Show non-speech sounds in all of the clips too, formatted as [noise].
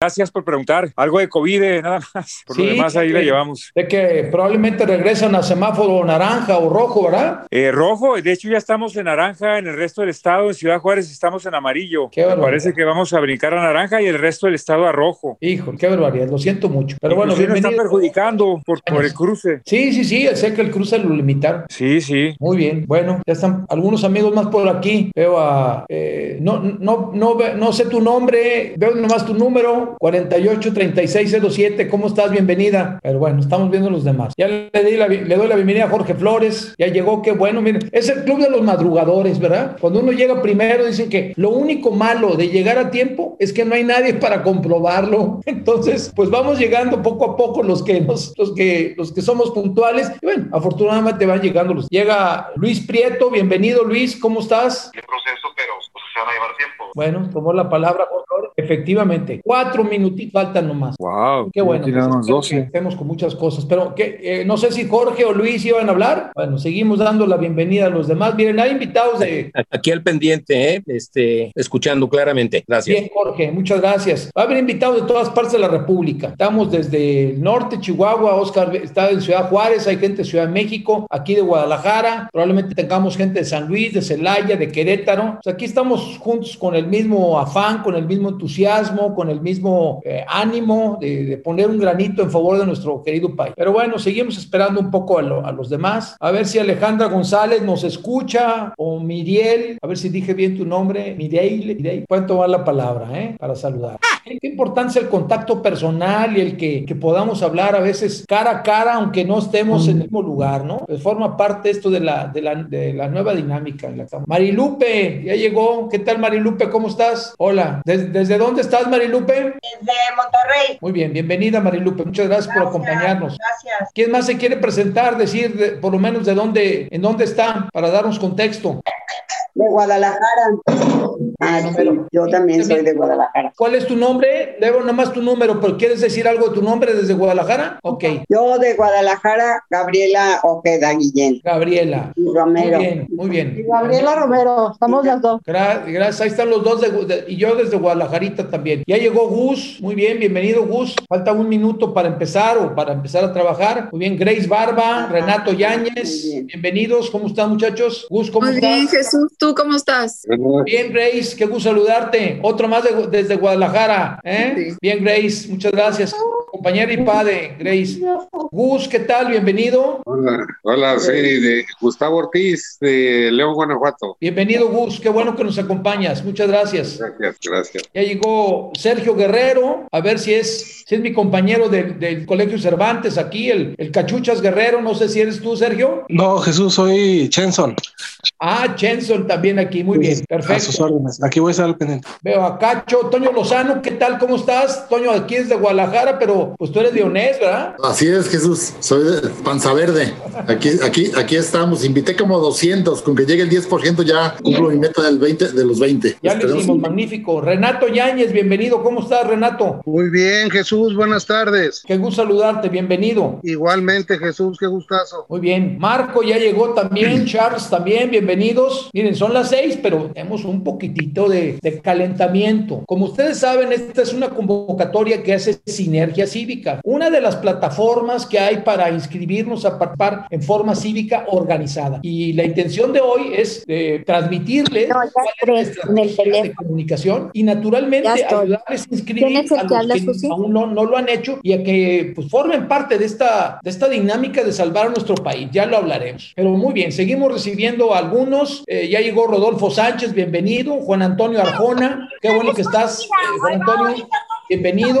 Gracias por preguntar. Algo de COVID, eh, nada más. Por lo demás, ahí la llevamos. De que probablemente regresan a semáforo naranja o rojo, ¿verdad? Eh, rojo, de hecho ya estamos en naranja en el resto del estado. En Ciudad Juárez estamos en amarillo. Qué Me parece que vamos a brincar a naranja y el resto del estado a rojo. Hijo, qué barbaridad, lo siento mucho. Pero bueno, nos están perjudicando por, por el cruce. Sí, sí, sí, sé que el cruce lo limitaron. Sí, sí. Muy bien, bueno, ya están algunos amigos más por aquí. Veo a. eh, no, no, no, no sé tu nombre, veo nomás tu número, 483607. ¿Cómo estás? Bienvenida. Pero bueno, estamos viendo los demás. Ya le, di la bi- le doy la bienvenida a Jorge Flores. Ya llegó, qué bueno. Miren, es el club de los madrugadores, ¿verdad? Cuando uno llega primero, dicen que lo único malo de llegar a tiempo es que no hay nadie para comprobarlo. [laughs] Entonces, pues vamos llegando poco a poco los que nos, los que, los que somos puntuales. Y bueno, afortunadamente van llegando los. Llega Luis Prieto, bienvenido Luis, ¿cómo estás? el proceso, pero pues, se van a llevar tiempo. Bueno, tomó la palabra, Jorge Flores. Efectivamente, cuatro minutitos faltan nomás. Wow. Qué bueno. Tenemos pues, espero 12. que Estemos con muchas cosas, pero que eh, no sé si Jorge o Luis iban a hablar. Bueno, seguimos dando la bienvenida a los demás. Miren, hay invitados de, [laughs] Aquí al pendiente, ¿eh? este, escuchando claramente. Gracias. Bien, Jorge, muchas gracias. Va a haber invitados de todas partes de la República. Estamos desde el norte, Chihuahua, Oscar está en Ciudad Juárez, hay gente de Ciudad de México, aquí de Guadalajara, probablemente tengamos gente de San Luis, de Celaya, de Querétaro. O sea, aquí estamos juntos con el mismo afán, con el mismo entusiasmo, con el mismo eh, ánimo de, poner un granito en favor de nuestro querido país. Pero bueno, seguimos esperando un poco a, lo- a los demás. A ver si Alejandra González nos escucha o Miriel, a ver si dije bien tu nombre, Mireille, Mireille. pueden tomar la palabra, ¿eh? Para saludar. Qué importancia el contacto personal y el que, podamos hablar a veces cara a cara, aunque no estemos en el mismo lugar, ¿no? Pues forma parte esto de la, de la, de la nueva dinámica. en la. Marilupe, ya llegó. ¿Qué tal, Marilupe? ¿Cómo estás? Hola. ¿Des- ¿Desde dónde estás, Marilupe? Desde Monterrey. Muy bien, bienvenida, Marilupe. Muchas gracias, por acompañarnos. Gracias. ¿Quién más se quiere presentar, decir de- por lo menos de dónde, en dónde está, para darnos contexto? De Guadalajara. Ah, sí, yo también soy de Guadalajara. ¿Cuál es tu nombre? Debo nomás tu número, pero ¿quieres decir algo de tu nombre desde Guadalajara? Ok. Yo de Guadalajara, Gabriela Ojeda Guillén. Gabriela. Y Romero. Muy bien, muy bien. Gabriela Romero, estamos las dos. Gra- Gracias, ahí están los dos de- de- y yo desde Guadalajarita también. Ya llegó Gus, muy bien, bienvenido Gus. Falta un minuto para empezar o para empezar a trabajar. Muy bien, Grace Barba, Renato Yáñez, bien. bienvenidos. ¿Cómo están muchachos? Gus, ¿cómo Muy estás? bien, Jesús, ¿tú cómo estás? Bien, Grace, qué gusto saludarte. Otro más de- desde Guadalajara. ¿eh? Sí. Bien, Grace, muchas gracias. Compañera y padre, Grace. Gus, ¿qué tal? Bienvenido. Hola, hola, soy de Gustavo Ortiz, de León, Guanajuato. Bienvenido, Gus. Qué bueno que nos acompañas. Muchas gracias. Gracias, gracias. Ya llegó Sergio Guerrero, a ver si es, si es mi compañero del, del Colegio Cervantes aquí, el, el Cachuchas Guerrero. No sé si eres tú, Sergio. No, Jesús, soy Chenson. Ah, Chenson también aquí. Muy bien, A sus perfecto. órdenes. Aquí voy a estar al pendiente. Veo a Cacho, Toño Lozano, ¿qué tal? ¿Cómo estás? Toño, aquí es de Guadalajara, pero pues tú eres leonés, ¿verdad? Así es, Jesús. Soy de Panza Verde. Aquí, aquí, aquí estamos. Invité como 200. Con que llegue el 10% ya cumplo mi meta del 20, de los 20. Ya lo hicimos, magnífico. Renato Yáñez, bienvenido. ¿Cómo estás, Renato? Muy bien, Jesús, buenas tardes. Qué gusto saludarte, bienvenido. Igualmente, Jesús, qué gustazo. Muy bien. Marco ya llegó también, [clears throat] Charles también, bienvenidos. Miren, son las seis, pero tenemos un poquitito de, de calentamiento. Como ustedes saben, esta es una convocatoria que hace Sinergia Cívica, una de las plataformas que hay para inscribirnos a participar en forma cívica organizada. Y la intención de hoy es eh, transmitirles No, tres, en el estrategia de teléfono. comunicación y naturalmente ayudarles a inscribir ¿Quién es el a los habla, que Susi? aún no, no lo han hecho y a que pues, formen parte de esta, de esta dinámica de salvar a nuestro país. Ya lo hablaremos. Pero muy bien, seguimos recibiendo a algunos. Eh, ya llegó Rodolfo Sánchez, bienvenido. Juan Antonio Arjona, qué bueno que estás, eh, Juan Antonio. Bienvenido.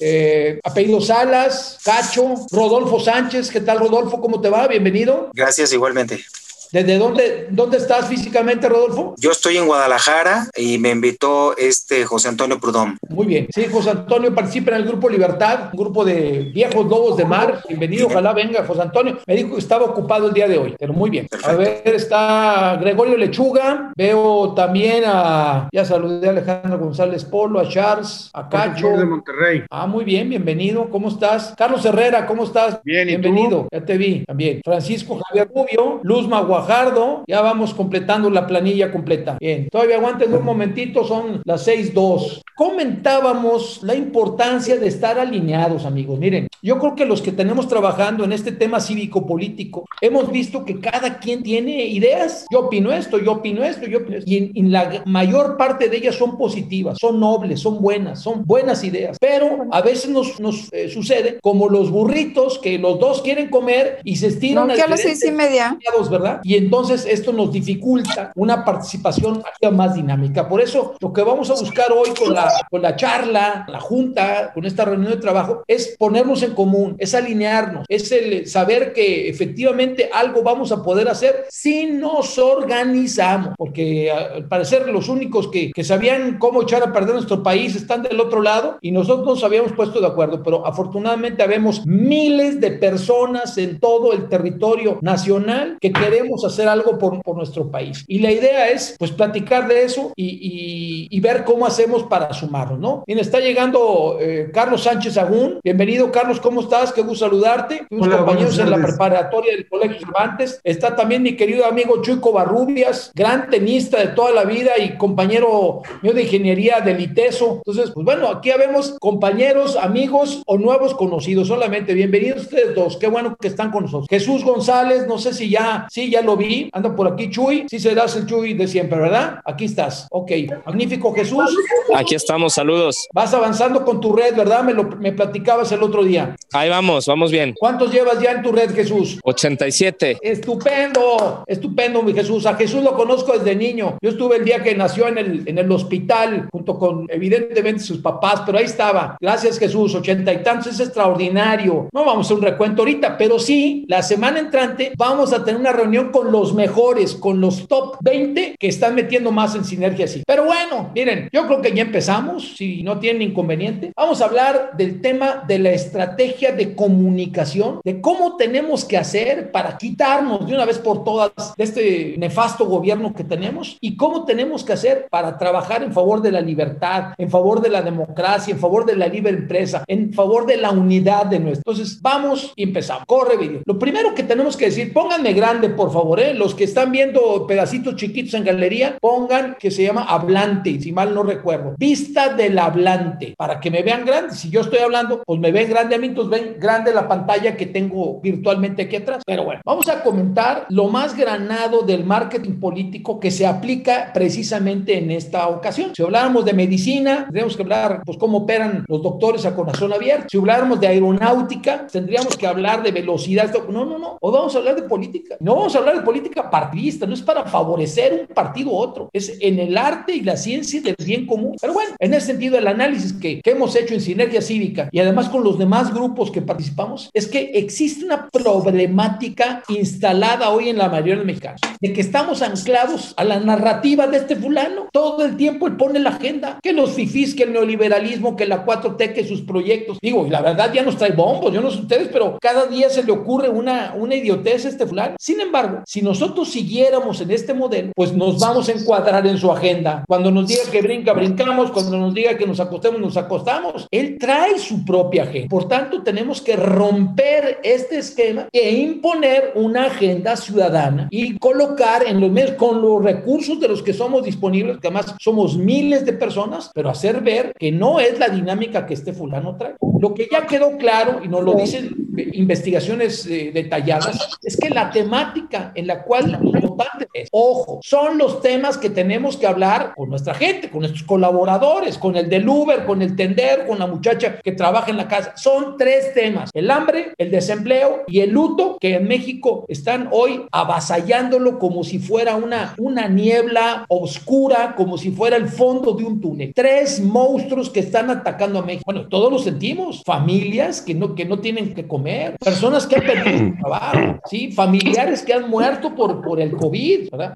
Eh, apellido Salas, Cacho, Rodolfo Sánchez, ¿qué tal Rodolfo? ¿Cómo te va? Bienvenido. Gracias igualmente. ¿Desde dónde, dónde estás físicamente, Rodolfo? Yo estoy en Guadalajara y me invitó este José Antonio Prudón. Muy bien. Sí, José Antonio participa en el grupo Libertad, un grupo de viejos lobos de mar. Bienvenido, ojalá venga José Antonio. Me dijo que estaba ocupado el día de hoy, pero muy bien. A ver, está Gregorio Lechuga. Veo también a, ya saludé a Alejandro González Polo, a Charles, a Cacho. de Monterrey. Ah, muy bien, bienvenido. ¿Cómo estás? Carlos Herrera, ¿cómo estás? Bien, ¿y tú? Bienvenido. Ya te vi también. Francisco Javier Rubio, Luz Magua Fajardo, ya vamos completando la planilla completa. Bien, todavía aguanten un momentito, son las 6.2. Comentábamos la importancia de estar alineados, amigos. Miren, yo creo que los que tenemos trabajando en este tema cívico-político, hemos visto que cada quien tiene ideas. Yo opino esto, yo opino esto, yo opino esto. Y en, en la mayor parte de ellas son positivas, son nobles, son buenas, son buenas ideas. Pero a veces nos, nos eh, sucede como los burritos que los dos quieren comer y se estiran No, a las seis y media. ¿verdad? Y entonces esto nos dificulta una participación más dinámica. Por eso lo que vamos a buscar hoy con la, con la charla, la junta, con esta reunión de trabajo, es ponernos en común, es alinearnos, es el saber que efectivamente algo vamos a poder hacer si nos organizamos, porque al parecer los únicos que, que sabían cómo echar a perder nuestro país están del otro lado y nosotros nos habíamos puesto de acuerdo, pero afortunadamente habemos miles de personas en todo el territorio nacional que queremos hacer algo por, por nuestro país. Y la idea es, pues, platicar de eso y, y- y ver cómo hacemos para sumarnos, ¿no? Bien, está llegando eh, Carlos Sánchez Agún. Bienvenido, Carlos, ¿cómo estás? Qué gusto saludarte. Fuimos compañeros en la preparatoria del Colegio Cervantes. Está también mi querido amigo Chuy Covarrubias, gran tenista de toda la vida y compañero mío de ingeniería del ITESO. Entonces, pues bueno, aquí habemos compañeros, amigos o nuevos conocidos solamente. Bienvenidos ustedes dos. Qué bueno que están con nosotros. Jesús González, no sé si ya, sí, ya lo vi. Anda por aquí, Chuy. Sí serás el Chuy de siempre, ¿verdad? Aquí estás. Ok. Magnífico, Jesús. Aquí estamos, saludos. Vas avanzando con tu red, ¿verdad? Me, lo, me platicabas el otro día. Ahí vamos, vamos bien. ¿Cuántos llevas ya en tu red, Jesús? 87. Estupendo, estupendo, mi Jesús. A Jesús lo conozco desde niño. Yo estuve el día que nació en el, en el hospital, junto con evidentemente sus papás, pero ahí estaba. Gracias, Jesús. Ochenta y tantos es extraordinario. No vamos a hacer un recuento ahorita, pero sí, la semana entrante vamos a tener una reunión con los mejores, con los top 20 que están metiendo más en sinergia así. Pero bueno, miren, yo creo que ya empezamos, si no tienen inconveniente. Vamos a hablar del tema de la estrategia de comunicación, de cómo tenemos que hacer para quitarnos de una vez por todas de este nefasto gobierno que tenemos y cómo tenemos que hacer para trabajar en favor de la libertad, en favor de la democracia, en favor de la libre empresa, en favor de la unidad de nuestro. Entonces, vamos y empezamos. Corre video. Lo primero que tenemos que decir, pónganme grande, por favor, ¿eh? los que están viendo pedacitos chiquitos en galería, pongan que se llama hablante, si mal no recuerdo. Vista del hablante, para que me vean grande. Si yo estoy hablando, pues me ven grande a mí, entonces ven grande la pantalla que tengo virtualmente aquí atrás. Pero bueno, vamos a comentar lo más granado del marketing político que se aplica precisamente en esta ocasión. Si habláramos de medicina, tendríamos que hablar, pues, cómo operan los doctores a corazón abierto. Si habláramos de aeronáutica, tendríamos que hablar de velocidad. No, no, no. O vamos a hablar de política. No vamos a hablar de política partidista, no es para favorecer un partido u otro. Es en el arte y la ciencia del bien común. Pero bueno, en ese sentido, el análisis que, hemos hecho en Sinergia Cívica y además con los demás grupos que participamos, es que existe una problemática instalada hoy en la mayoría de mexicanos, de que estamos anclados a la narrativa de este fulano. Todo el tiempo él pone la agenda, que los fifís, que el neoliberalismo, que la 4T, que sus proyectos. Digo, y la verdad ya nos trae bombos, yo no sé ustedes, pero cada día se le ocurre una, una idiotez a este fulano. Sin embargo, si nosotros siguiéramos en este modelo, pues nos vamos a encuadrar en su agenda. Cuando nos diga que brinca, brincamos. Cuando nos diga que nos acostemos, nos acostamos. Él trae su propia agenda. Por tanto, tenemos que romper este esquema e imponer una agenda ciudadana y colocar en los medios con los recursos de los que somos disponibles, que además somos miles de personas, pero hacer ver que no es la dinámica que este fulano trae. Lo que ya quedó claro, y nos lo dicen investigaciones eh, detalladas, es que la temática en la cual votantes, es, ojo, son los temas que tenemos que hablar con nuestra gente, con nuestros colaboradores, con el del Uber, con el tender, con la muchacha que trabaja en la casa. Son tres temas, el hambre, el desempleo y el luto, que en México están hoy avasallándolo como si fuera una, una niebla oscura, como si fuera el fondo de un túnel. Tres monstruos que están atacando a México. Bueno, todos lo sentimos. Familias que no, que no tienen que comer, personas que han perdido su [clears throat] trabajo, ¿sí? familiares que han muerto por, por el COVID. ¿verdad?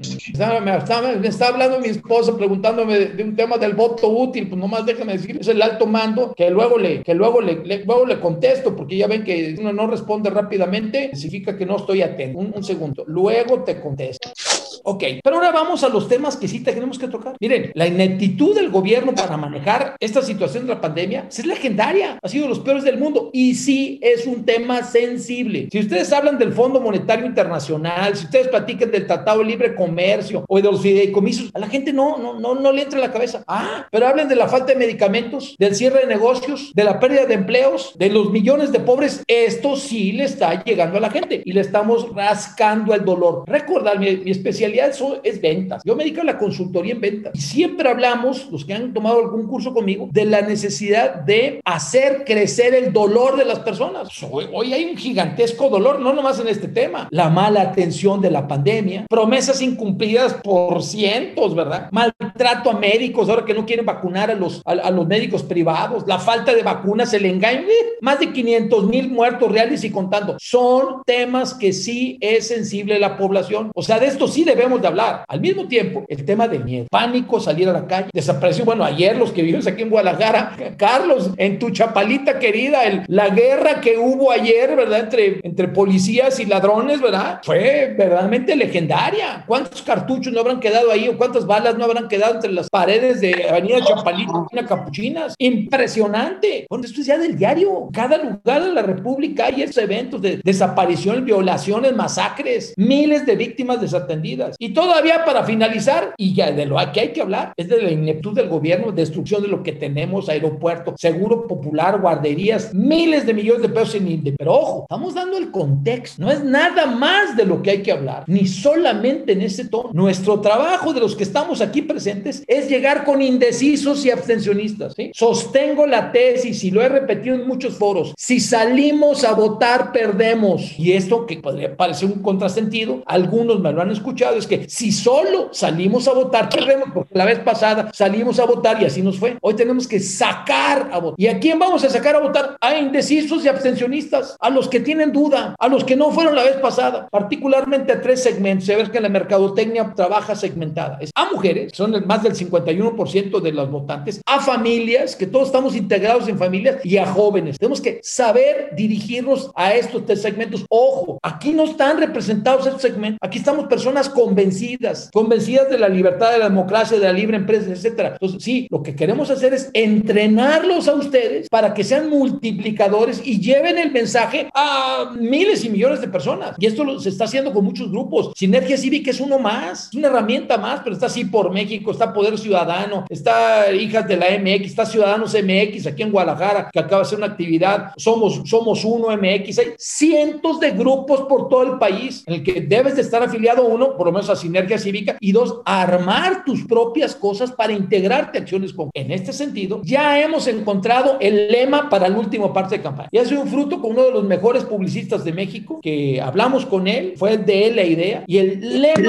Me, está hablando mi esposa preguntándome de, de un tema del voto útil, pues nomás déjame decir, es el alto mando, que luego le, que luego le, le- luego le contesto, porque ya ven que uno no responde rápidamente, significa que no estoy atento. Un, un segundo, luego te contesto. Ok, pero ahora vamos a los temas que sí tenemos que tocar. Miren, la ineptitud del gobierno para manejar esta situación de la pandemia es legendaria, ha sido de los peores del mundo y sí es un tema sensible. Si ustedes hablan del Fondo Monetario Internacional, si ustedes platican del Tratado de Libre Comercio o de los fideicomisos, a la gente no, no, no, no le entra en la cabeza. Ah, pero hablen de la falta de medicamentos, del cierre de negocios, de la pérdida de empleos, de los millones de pobres. Esto sí le está llegando a la gente y le estamos rascando el dolor. Recordar, mi, mi especialidad es, ventas. Yo me dedico a la consultoría en ventas y siempre hablamos, los que han tomado algún curso conmigo, de la necesidad de hacer crecer el dolor de las personas. Hoy, hay un gigantesco dolor, no nomás en este tema. La mala atención de la pandemia, promesas incumplidas por cientos, ¿verdad? Maltrato a médicos, ahora que no quieren vacunar a los, a, a los médicos privados, la falta de vacunas, el engaño, ¡eh! más de 500 mil muertos reales y contando. Son temas que sí es sensible la población. O sea, de esto sí debemos de hablar. Al mismo tiempo, el tema de miedo, pánico, salir a la calle, desapareció, bueno, ayer los que vivimos aquí en Guadalajara, Carlos, en tu chapalita querida, la guerra que hubo ayer, ¿verdad? Entre, policías y ladrones, ¿verdad? Fue verdaderamente legendaria. ¿Cuántos cartuchos no habrán quedado ahí o cuántas balas no habrán quedado entre las paredes de Avenida Chapalita y Capuchinas? Impresionante. Bueno, esto es ya del diario. Cada lugar de la República hay estos eventos de desaparición, violaciones, masacres, miles de víctimas desatendidas. Y todavía para finalizar, y ya de lo que hay que hablar, es de la ineptud del gobierno, destrucción de lo que tenemos, aeropuerto, seguro popular, guarderías, miles de millones de pesos en INDE. Pero ojo, estamos dando el contexto. No es nada más de lo que hay que hablar, ni solamente en ese tono. Nuestro trabajo de los que estamos aquí presentes es llegar con indecisos y abstencionistas. ¿sí? Sostengo la tesis y lo he repetido en muchos foros. Si salimos a votar, perdemos. Y esto que podría parecer un contrasentido, algunos me lo han escuchado, es que si solo salimos a votar, perdemos, porque la vez pasada salimos a votar y así nos fue. Hoy tenemos que sacar a votar. ¿Y a quién vamos a sacar a votar? A indecisos y abstencionistas, a los que tienen duda, a los que no fueron la vez pasada, particularmente a tres segmentos. Se ve que la mercadotecnia trabaja segmentada. Es a mujeres, son el más del 51% de los votantes, a familias, que todos estamos integrados en familias, y a jóvenes. Tenemos que saber dirigirnos a estos tres segmentos. Ojo, aquí no están representados estos segmentos. Aquí estamos personas convencidas, convencidas de la libertad, de la democracia, de la libre empresa, etcétera. Entonces, sí, lo que queremos hacer es entrenarlos a ustedes para que sean multiplicadores y lleven el mensaje a miles y millones de personas. Y esto lo, se está haciendo con muchos grupos. Sinergia Cívica es uno más, es una herramienta más, pero está así por México, está Poder Ciudadano, está Hijas de la MX, está Ciudadanos MX aquí en Guadalajara, que acaba de hacer una actividad. Somos, somos uno MX. Hay cientos de grupos por todo el país en el que debes de estar afiliado uno, por lo menos a Sinergia Cívica, y dos, armar tus propias cosas para integrarte a acciones con. En este sentido, ya hemos encontrado el lema para la última parte de campaña. Ya sido un fruto con uno de los mejores publicistas de México, que hablamos con él, fue de él la idea, y el lema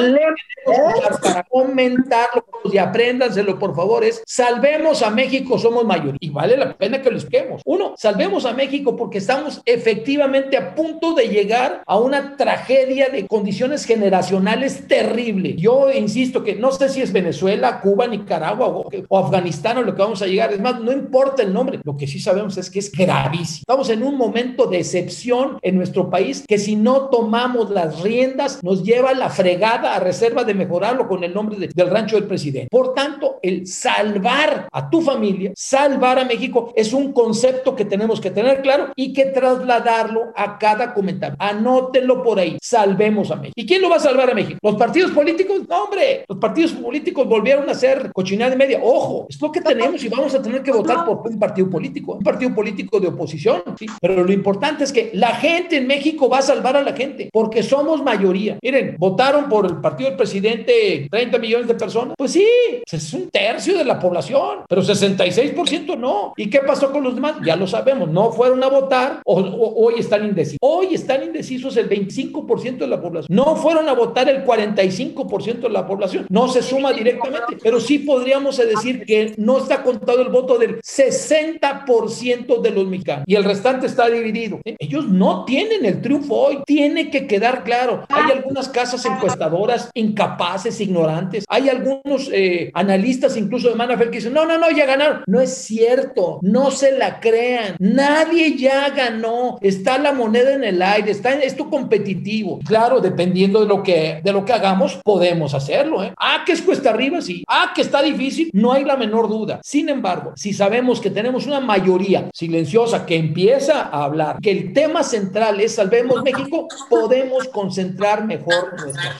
para comentarlo y apréndanselo por favor es salvemos a México, somos mayoría. Y vale la pena que lo expliquemos. Uno, salvemos a México porque estamos efectivamente a punto de llegar a una tragedia de condiciones generacionales terrible. Yo insisto que no sé si es Venezuela, Cuba, Nicaragua o, o Afganistán o lo que vamos a llegar. Es más, no importa el nombre. Lo que sí sabemos es que es gravísimo. Estamos en un momento de excepción en nuestro país que si no tomamos las riendas nos lleva a la fregada a reserva de mejorarlo con el nombre de, del rancho del presidente. Por tanto, el salvar a tu familia, salvar a México, es un concepto que tenemos que tener claro y que trasladarlo a cada comentario. Anótenlo por ahí. Salvemos a México. ¿Y quién lo va a salvar a México? ¿Los partidos políticos? No, hombre. Los partidos políticos volvieron a ser cochinada de media. Ojo, es lo que tenemos y vamos a tener que votar por un partido político, un partido político de oposición. ¿sí? Pero lo importante es que la gente en México va a salvar a la gente porque somos mayoría. Miren, votaron por el partido del presidente 30 millones de personas. Pues sí, es un tercio de la población, pero 66% no. ¿Y qué pasó con los demás? Ya lo sabemos, no fueron a votar o, o hoy están indecisos. Hoy están indecisos el 25% de la población. No fueron a votar el 45% de la población. No se suma directamente, pero sí podríamos decir que no está contado el voto del 60% de los mexicanos y el restante está dividido. Ellos no tienen el triunfo hoy. Tiene que quedar claro. Hay algunas casas encuestadoras incapaces, ignorantes. Hay algunos eh, analistas, incluso de Manafel, que dicen, no, no, no, ya ganaron. No es cierto, no se la crean. Nadie ya ganó. Está la moneda en el aire, está en esto competitivo. Claro, dependiendo de lo que, de lo que hagamos, podemos hacerlo. ¿eh? Ah, que es cuesta arriba, sí. Ah, que está difícil, no hay la menor duda. Sin embargo, si sabemos que tenemos una mayoría silenciosa que empieza a hablar, que el tema central es Salvemos México, podemos concentrar mejor nuestra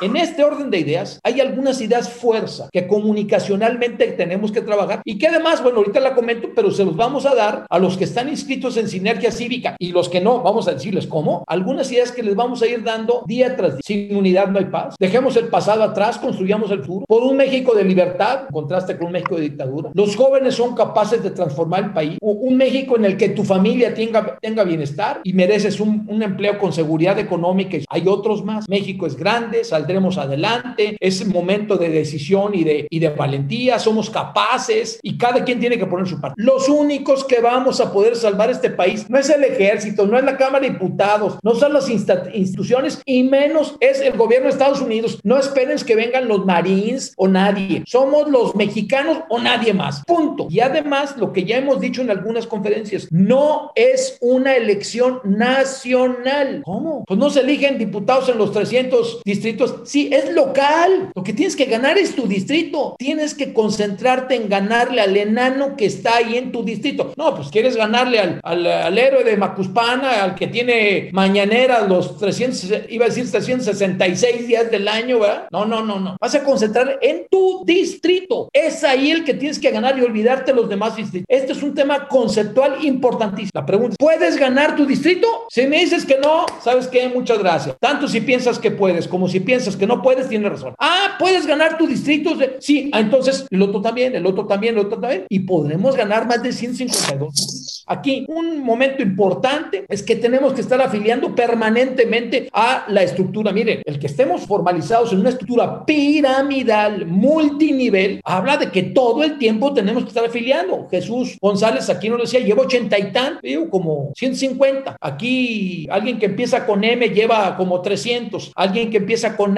en este orden de ideas, hay algunas ideas fuerza que comunicacionalmente tenemos que trabajar y que además, bueno, ahorita la comento, pero se los vamos a dar a los que están inscritos en Sinergia Cívica y los que no, vamos a decirles cómo. Algunas ideas que les vamos a ir dando día tras día. Sin unidad no hay paz. Dejemos el pasado atrás, construyamos el futuro. Por un México de libertad, en contraste con un México de dictadura. Los jóvenes son capaces de transformar el país. Un México en el que tu familia tenga, tenga bienestar y mereces un, un empleo con seguridad económica. Hay otros más. México es grande, saldrá adelante, es momento de decisión y de, y de valentía, somos capaces y cada quien tiene que poner su parte. Los únicos que vamos a poder salvar este país no es el ejército, no es la Cámara de Diputados, no son las instituciones y menos es el gobierno de Estados Unidos. No esperen que vengan los Marines o nadie. Somos los mexicanos o nadie más. Punto. Y además, lo que ya hemos dicho en algunas conferencias, no es una elección nacional. ¿Cómo? Pues no se eligen diputados en los 300 distritos Sí, es local. Lo que tienes que ganar es tu distrito. Tienes que concentrarte en ganarle al enano que está ahí en tu distrito. No, pues quieres ganarle al, al, héroe de Macuspana, al que tiene mañanera los 300, iba a decir 366 días del año, ¿verdad? No, no, no, no. Vas a concentrar en tu distrito. Es ahí el que tienes que ganar y olvidarte los demás distritos. Este es un tema conceptual importantísimo. La pregunta, ¿puedes ganar tu distrito? Si me dices que no, ¿sabes qué? Muchas gracias. Tanto si piensas que puedes como si piensas que no puedes, tienes razón. Ah, puedes ganar tu distrito. Sí, ah, entonces el otro también, el otro también, el otro también. Y podremos ganar más de 152. Aquí, un momento importante es que tenemos que estar afiliando permanentemente a la estructura. Miren, el que estemos formalizados en una estructura piramidal, multinivel, habla de que todo el tiempo tenemos que estar afiliando. Jesús González aquí nos decía, lleva ochenta y tan, digo, como 150. Aquí alguien que empieza con M lleva como 300. Alguien que empieza con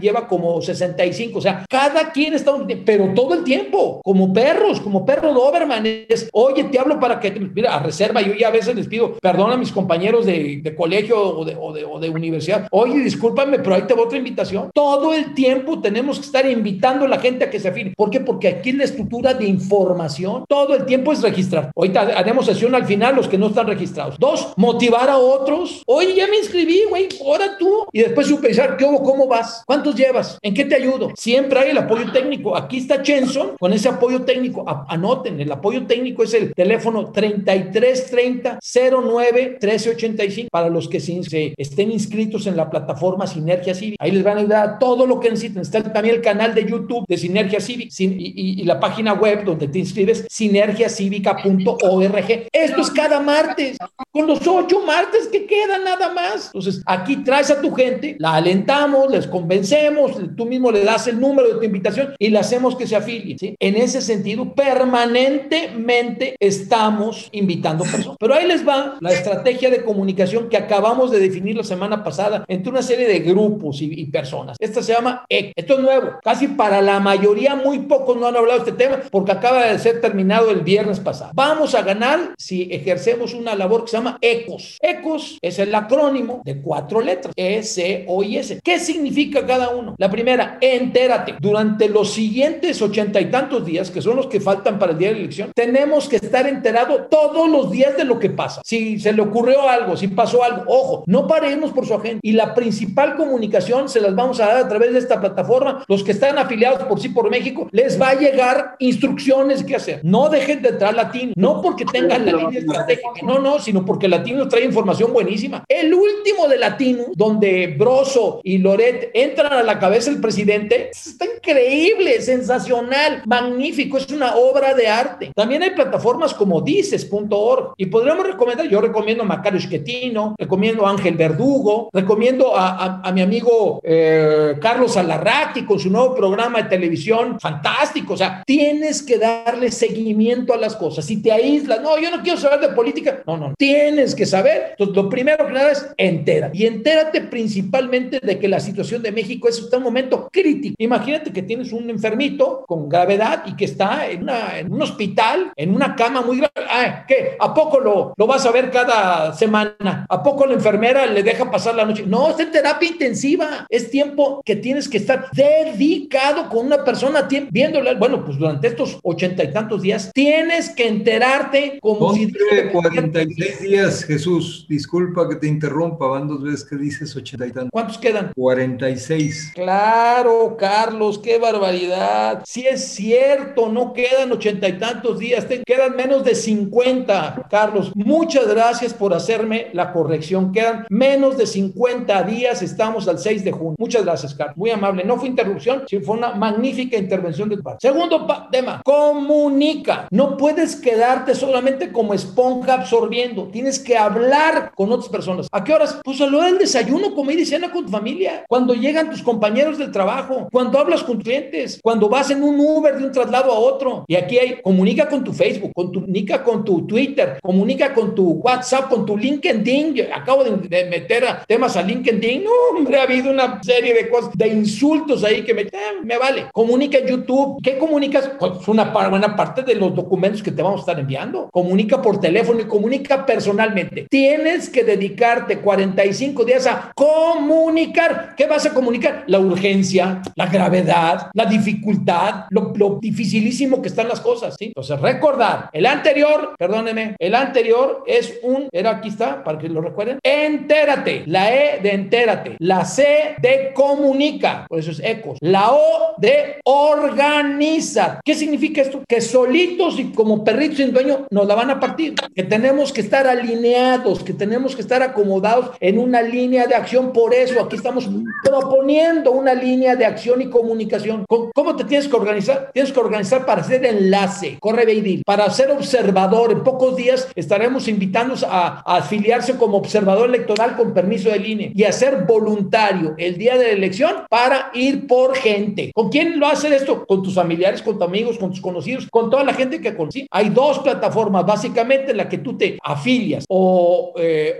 lleva como 65, o sea, cada quien está, pero todo el tiempo, como perros, como perro Doberman, es, oye, te hablo para que, mira, a reserva, yo ya a veces les pido perdón a mis compañeros de, colegio o de, o, de, universidad, oye, discúlpame, pero ahí te va otra Todo el tiempo tenemos que estar invitando a la gente a que se afine. ¿Por qué? Porque aquí la estructura de información, todo el tiempo es registrar. Ahorita haremos sesión al final los que no están registrados. Dos, motivar a otros. Oye, ya me inscribí, güey, ahora tú. Y después su pensar, ¿qué, ¿cómo vas? ¿Cuántos llevas? ¿En qué te ayudo? Siempre hay el apoyo técnico. Aquí está Chenson con ese apoyo técnico. Anoten, el apoyo técnico es el teléfono 3330 09 1385 para los que estén inscritos en la plataforma Sinergia Cívica. Ahí les van a ayudar todo lo que necesiten. Está también el canal de YouTube de Sinergia Cívica y, la página web donde te inscribes, sinergiacívica.org. Esto es cada martes, con los ocho martes que quedan nada más. Entonces, aquí traes a tu gente, la alentamos, les convencemos, tú mismo le das el número de tu invitación y le hacemos que se afilie. ¿sí? En ese sentido, permanentemente estamos invitando personas. Pero ahí les va la estrategia de comunicación que acabamos de definir la semana pasada entre una serie de grupos y, personas. Esta se llama EC. Esto es nuevo. Casi para la mayoría, muy pocos no han hablado de este tema porque acaba de ser terminado el viernes pasado. Vamos a ganar si ejercemos una labor que se llama ECOS. ECOS es el acrónimo de cuatro letras. E, C, O y S. ¿Qué significa? cada uno. La primera, entérate. Durante los siguientes ochenta y tantos días, que son los que faltan para el día de la elección, tenemos que estar enterado todos los días de lo que pasa. Si se le ocurrió algo, si pasó algo, ojo, no paremos por su agenda. Y la principal comunicación se las vamos a dar a través de esta plataforma. Los que están afiliados por sí por México, les va a llegar instrucciones que hacer. No dejen de entrar latino, no porque tengan la línea estratégica, no, no, sino porque latino trae información buenísima. El último de latino, donde Broso y Loret entran a la cabeza el presidente, está increíble, sensacional, magnífico, es una obra de arte. También hay plataformas como dices.org y podríamos recomendar, yo recomiendo a Macario Schettino, recomiendo a Ángel Verdugo, recomiendo a, a, mi amigo eh, Carlos Alarraqui con su nuevo programa de televisión, fantástico, o sea, tienes que darle seguimiento a las cosas. Si te aíslas, no, yo no quiero saber de política, no, no, tienes que saber. Entonces, lo primero que nada es entera y entérate principalmente de que la situación de México es un momento crítico. Imagínate que tienes un enfermito con gravedad y que está en, un hospital, en una cama muy grave. Ah, ¿Qué? ¿A poco lo, lo vas a ver cada semana? ¿A poco la enfermera le deja pasar la noche? No, es en terapia intensiva. Es tiempo que tienes que estar dedicado con una persona viéndole. Bueno, pues durante estos ochenta y tantos días tienes que enterarte como si... 46 días, Jesús. Disculpa que te interrumpa, van dos veces que dices ochenta y tantos. ¿Cuántos quedan? 46. Claro, Carlos, qué barbaridad. Si es cierto, no quedan ochenta y tantos días, te quedan menos de 50. Carlos, muchas gracias por hacerme la corrección. Quedan menos de 50 días, estamos al 6 de Muchas gracias, Carlos. Muy amable. No fue interrupción, sino fue una magnífica intervención de tu parte. Segundo tema, comunica. No puedes quedarte solamente como esponja absorbiendo. Tienes que hablar con otras personas. ¿A qué horas? Pues a lo del desayuno, comida y cena con tu familia. Cuando llegan tus compañeros del trabajo, cuando hablas con clientes, cuando vas en un Uber de un traslado a otro. Y aquí hay, comunica con tu Facebook, comunica con tu Twitter, comunica con tu WhatsApp, con tu LinkedIn. Acabo de, meter temas a LinkedIn. No, hombre, ha habido una serie de cosas, de insultos ahí que me, eh, me vale. Comunica en YouTube. ¿Qué comunicas? Pues una buena parte de los documentos que te vamos a estar enviando. Comunica por teléfono y comunica personalmente. Tienes que dedicarte 45 días a comunicar. ¿Qué vas a comunicar? La urgencia, la gravedad, la dificultad, lo, lo dificilísimo que están las cosas. ¿sí? Entonces, recordar, el anterior, perdóneme, el anterior es un, era aquí está, para que lo recuerden, entérate, la E de entérate, la C de comunica, por eso es ecos, la O de organiza. ¿Qué significa esto? Que solitos y como perritos sin dueño nos la van a partir, que tenemos que estar alineados, que tenemos que estar acomodados en una línea de acción, por eso aquí estamos proponiendo una línea de acción y comunicación. ¿Cómo te tienes que organizar? Tienes que organizar para hacer enlace, corre Beidil, para ser observador. En pocos días estaremos invitándonos a, a, afiliarse como observador electoral con permiso de línea y a ser voluntario el día de la elección para ir por gente. ¿Con quién lo hace esto? Con tus familiares, con tus amigos, con tus conocidos, con toda la gente que conocí. Hay dos plataformas, básicamente en la que tú te afilias o eh,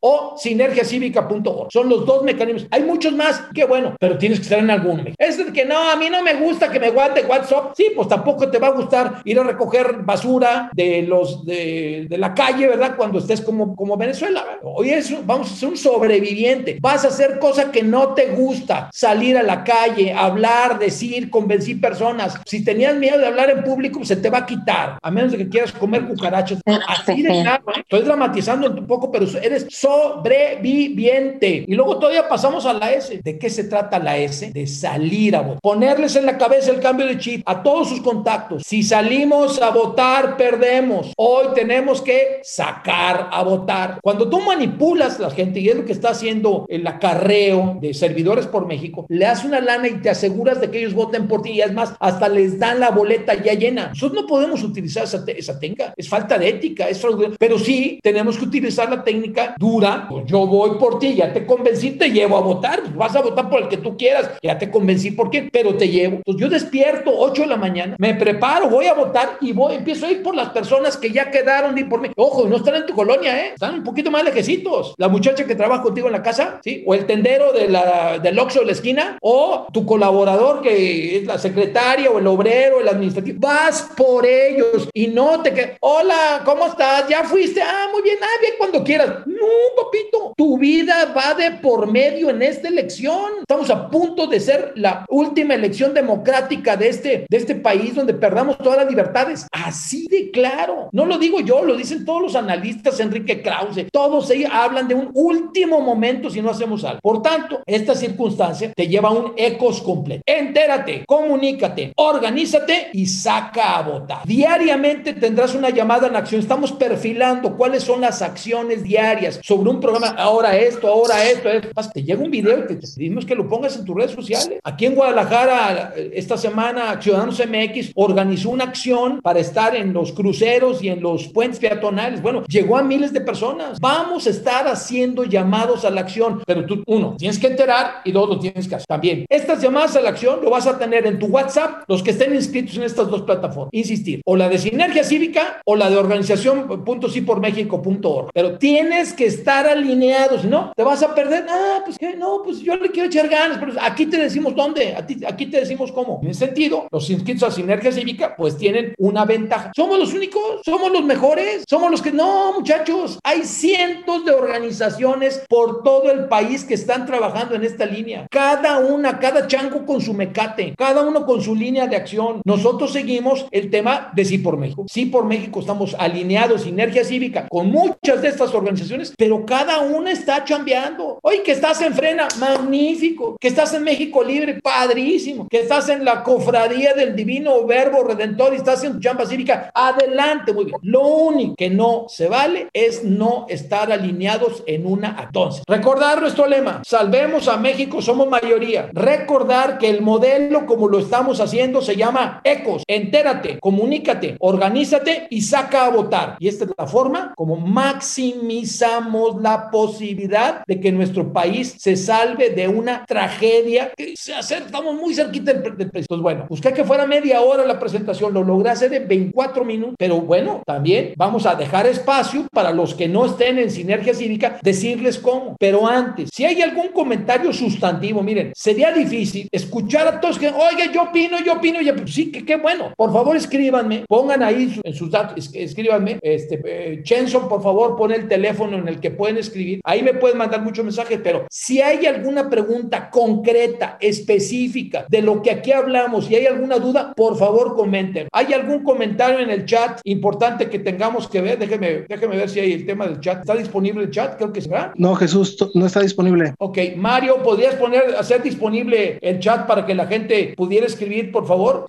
o sinergiacívica.org. Son los dos mecanismos. Hay muchos más, qué bueno, pero tienes que estar en alguno. Es que no, a mí no me gusta que me guante WhatsApp. Sí, pues tampoco te va a gustar ir a recoger basura de los de, la calle, ¿verdad? Cuando estés como, como Venezuela. Hoy es, vamos a ser un sobreviviente. Vas a hacer cosas que no te gusta. Salir a la calle, hablar, decir, convencer personas. Si tenías miedo de hablar en público, se te va a quitar. A menos de que quieras comer cucarachas. Así de claro, ¿eh? Estoy dramatizando un poco, pero eres sobreviviente. Y luego todavía pasamos a la S. ¿De qué se trata la S? De salir a votar. Ponerles en la cabeza el cambio de chip a todos sus contactos. Si salimos a votar, perdemos. Hoy tenemos que sacar a votar. Cuando tú manipulas a la gente, y es lo que está haciendo el acarreo de servidores por México, le das una lana y te aseguras de que ellos voten por ti. Y es más, hasta les dan la boleta ya llena. Nosotros no podemos utilizar esa, esa técnica. Es falta de ética, es fraude. Pero sí tenemos que utilizar la técnica dura. Pues yo voy por ti, ya te convencí, te llevo a votar. Pues vas a votar por el que tú quieras, ya te convencí por qué, pero te llevo. Entonces yo despierto 8 de la mañana, me preparo, voy a votar y voy, empiezo a ir por las personas que ya quedaron ir por mí. Ojo, no están en tu colonia, ¿eh? Están un poquito más lejecitos. La muchacha que trabaja contigo en la casa, ¿sí? O el tendero de la, del Oxxo de la esquina, o tu colaborador que es la secretaria o el obrero, el administrativo. Vas por ellos y no te que, hola, ¿cómo estás? ¿Ya fuiste? Ah, muy bien, ah, bien cuando quieras. No, papito, tu vida va de por medio en esta elección. Estamos a punto de ser la última elección democrática de este, de este país donde perdamos todas las libertades. Así de claro. No lo digo yo, lo dicen todos los analistas, Enrique Krause. Todos ellos hablan de un último momento si no hacemos algo. Por tanto, esta circunstancia te lleva a un ecos completo. Entérate, comunícate, organízate y saca a votar. Diariamente tendrás una llamada en acción. Estamos perfilando cuáles son las acciones diarias sobre un programa. Ahora esto, ahora esto, esto. Te llega un video que te pedimos que lo pongas en tus redes sociales. Aquí en Guadalajara, esta semana, Ciudadanos MX organizó una acción para estar en los cruceros y en los puentes peatonales. Bueno, llegó a miles de personas. Vamos a estar haciendo llamados a la acción, pero tú, uno, tienes que enterar y dos, lo tienes que hacer también. Estas llamadas a la acción lo vas a tener en tu WhatsApp, los que estén inscritos en estas dos plataformas. Insistir, o la de Sinergia Cívica o la de organización.cipormexico.org. Pero tienes que estar alineado, si no, no, te vas a perder. Ah, pues que no, pues yo le quiero echar ganas, pero aquí te decimos dónde, aquí te decimos cómo. En ese sentido, los inscritos a Sinergia Cívica, pues tienen una ventaja. Somos los únicos, somos los mejores, somos los que no, muchachos. Hay cientos de organizaciones por todo el país que están trabajando en esta línea. Cada una, cada chango con su mecate, cada uno con su línea de acción. Nosotros seguimos el tema de Sí por México. Sí por México estamos alineados, Sinergia Cívica, con muchas de estas organizaciones, pero cada una está chambeando. Hoy que estás en Frena, magnífico. Que estás en México Libre, padrísimo. Que estás en la cofradía del Divino Verbo Redentor y estás en chamba cívica, adelante, muy bien. Lo único que no se vale es no estar alineados en una. Entonces, recordar nuestro lema, salvemos a México, somos mayoría. Recordar que el modelo como lo estamos haciendo se llama ECOS. Entérate, comunícate, organízate y saca a votar. Y esta es la forma como maximizamos la posibilidad de que nuestro país se salve de una tragedia que se acerca, estamos muy cerquita del, del. Entonces, bueno, busqué que fuera media hora la presentación, lo logré hacer en 24 minutos, pero bueno, también vamos a dejar espacio para los que no estén en Sinergia Cívica, decirles cómo. Pero antes, si hay algún comentario sustantivo, miren, sería difícil escuchar a todos que, oye, yo opino, yo opino, ya, pues sí, que qué bueno. Por favor, escríbanme, pongan ahí en sus datos, escríbanme, este, eh, Chenson, por favor, pon el teléfono en el que pueden escribir. Ahí me pueden mandar muchos mensajes, pero si hay alguna pregunta concreta, específica de lo que aquí hablamos, si hay alguna duda, por favor comenten. ¿Hay algún comentario en el chat importante que tengamos que ver? Déjeme, déjeme ver si hay el tema del chat. ¿Está disponible el chat? Creo que sí. No, Jesús, no está disponible. Ok, Mario, ¿podrías poner, hacer disponible el chat para que la gente pudiera escribir, por favor?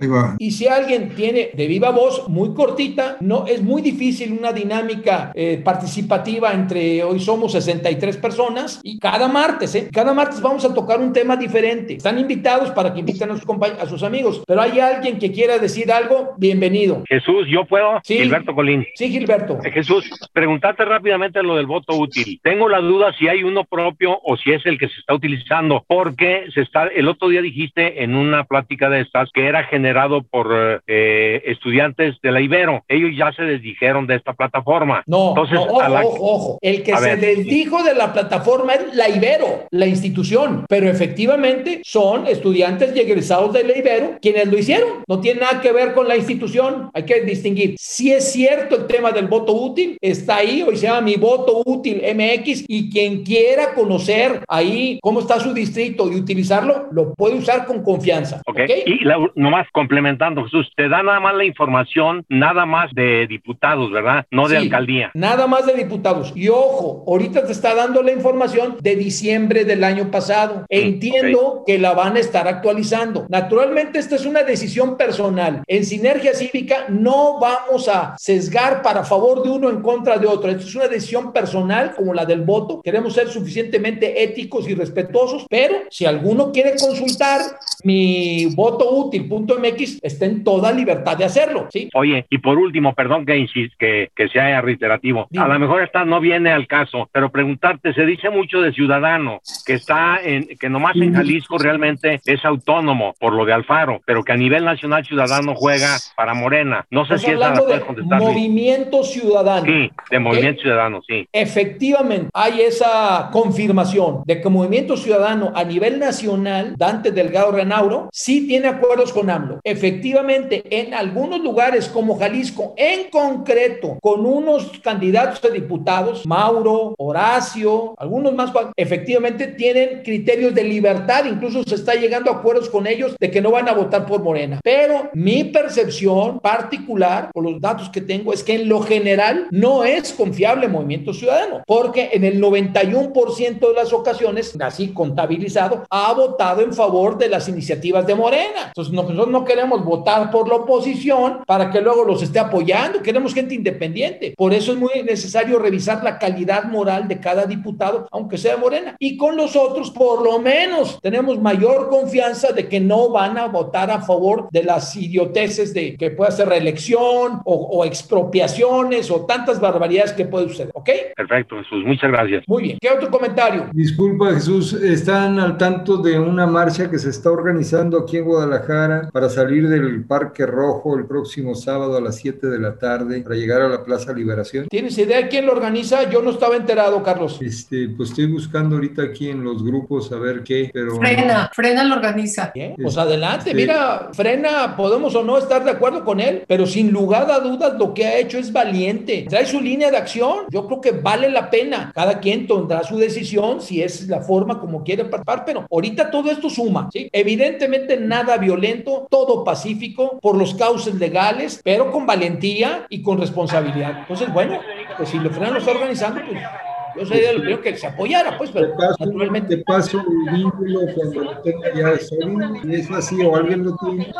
Ahí va. Y si alguien tiene de viva voz, muy cortita, no es muy difícil una dinámica eh, participativa entre hoy somos 63 personas y cada martes, ¿eh? Cada martes vamos a tocar un tema diferente. Están invitados para que inviten a sus, a sus amigos, pero hay alguien que quiera decir algo, bienvenido. Jesús, ¿yo puedo? Sí. Gilberto Colín. Sí, Gilberto. Eh, Jesús, preguntarte rápidamente lo del voto útil. Tengo la duda si hay uno propio o si es el que se está utilizando, porque se está, el otro día dijiste en una plática de estas que era generado por eh, estudiantes de la Ibero. Ellos ya se desdijeron de esta plataforma. No, Entonces, no, ojo, la- ojo, ojo. El que A se desdijo de la plataforma es la Ibero, la institución, pero efectivamente son estudiantes y egresados de la Ibero quienes lo hicieron. No tiene nada que ver con la institución. Hay que distinguir. Si es cierto el tema del voto útil, está ahí, hoy se llama mi voto útil MX y quien quiera conocer ahí cómo está su distrito y utilizarlo, lo puede usar con confianza. Ok. Y la- nomás complementando, Jesús, te da nada más la información, nada más de diputados, ¿verdad? No de Sí. alcaldía. Nada más de diputados. Y ojo, ahorita te está dando la información de diciembre del año pasado. Entiendo que la van a estar actualizando. Naturalmente, esta es una decisión personal. En Sinergia Cívica no vamos a sesgar para favor de uno en contra de otro. Esto es una decisión personal como la del voto. Queremos ser suficientemente éticos y respetuosos, pero si alguno quiere consultar mi voto útil.mx, está en toda libertad de hacerlo. ¿sí? Oye, y por último, perdón que insist, que, que sea reiterativo. A lo mejor esta no viene al caso, pero preguntarte, se dice mucho de ciudadano, que está en, que nomás en Jalisco realmente es autónomo por lo de Alfaro, pero que a nivel nacional ciudadano juega para Morena. No sé Estás si esa la de movimiento ciudadano. Sí, de Movimiento Ciudadano, sí. Efectivamente, hay esa confirmación de que Movimiento Ciudadano a nivel nacional, Dante Delgado Renauro, sí tiene acuerdos con AMLO. Efectivamente, en algunos lugares como Jalisco, en concreto, con unos candidatos a diputados, Mauro, Horacio, algunos más, efectivamente tienen criterios de libertad, incluso se está llegando a acuerdos con ellos de que no van a votar por Morena. Pero mi percepción particular, por los datos que tengo, es que en lo general no es confiable Movimiento Ciudadano, porque en el 91% de las ocasiones, así contabilizado, ha votado en favor de las iniciativas de Morena. Entonces nosotros no queremos votar por la oposición para que luego los esté apoyando, queremos gente independiente. Por eso es muy necesario revisar la calidad moral de cada diputado, aunque sea de Morena. Y con los otros, por lo menos, tenemos mayor confianza de que no van a votar a favor de las idioteces de que pueda ser reelección o, o expropiaciones o tantas barbaridades que puede suceder. ¿Ok? Perfecto, Jesús. Muchas gracias. Muy bien. ¿Qué otro comentario? Disculpa, Jesús, están al tanto de una marcha que se está organizando aquí en Guadalajara para salir del Parque Rojo el próximo sábado a las 7 de la tarde para llegar a la Plaza Liberación. ¿Tienes idea de quién lo organiza? Yo no estaba enterado, Carlos. Este, pues estoy buscando ahorita aquí en los grupos a ver qué, pero... Frena, Frena lo organiza. Bien, pues adelante, mira, Frena, podemos o no estar de acuerdo con él, pero sin lugar a dudas lo que ha hecho es valiente. Trae su línea de acción, yo creo que vale la pena. Cada quien tendrá su decisión si es la forma como quiere participar, pero ahorita todo esto suma, ¿sí? Evidentemente nada violento, todo pacífico, por los cauces legales, pero con valentía y con responsabilidad. Entonces, bueno, pues si le Frena lo está organizando, pues yo sería lo primero que se apoyara, pues, pero paso, naturalmente. Te paso el vínculo cuando lo tenga ya sólido, y es así, o alguien lo tiene.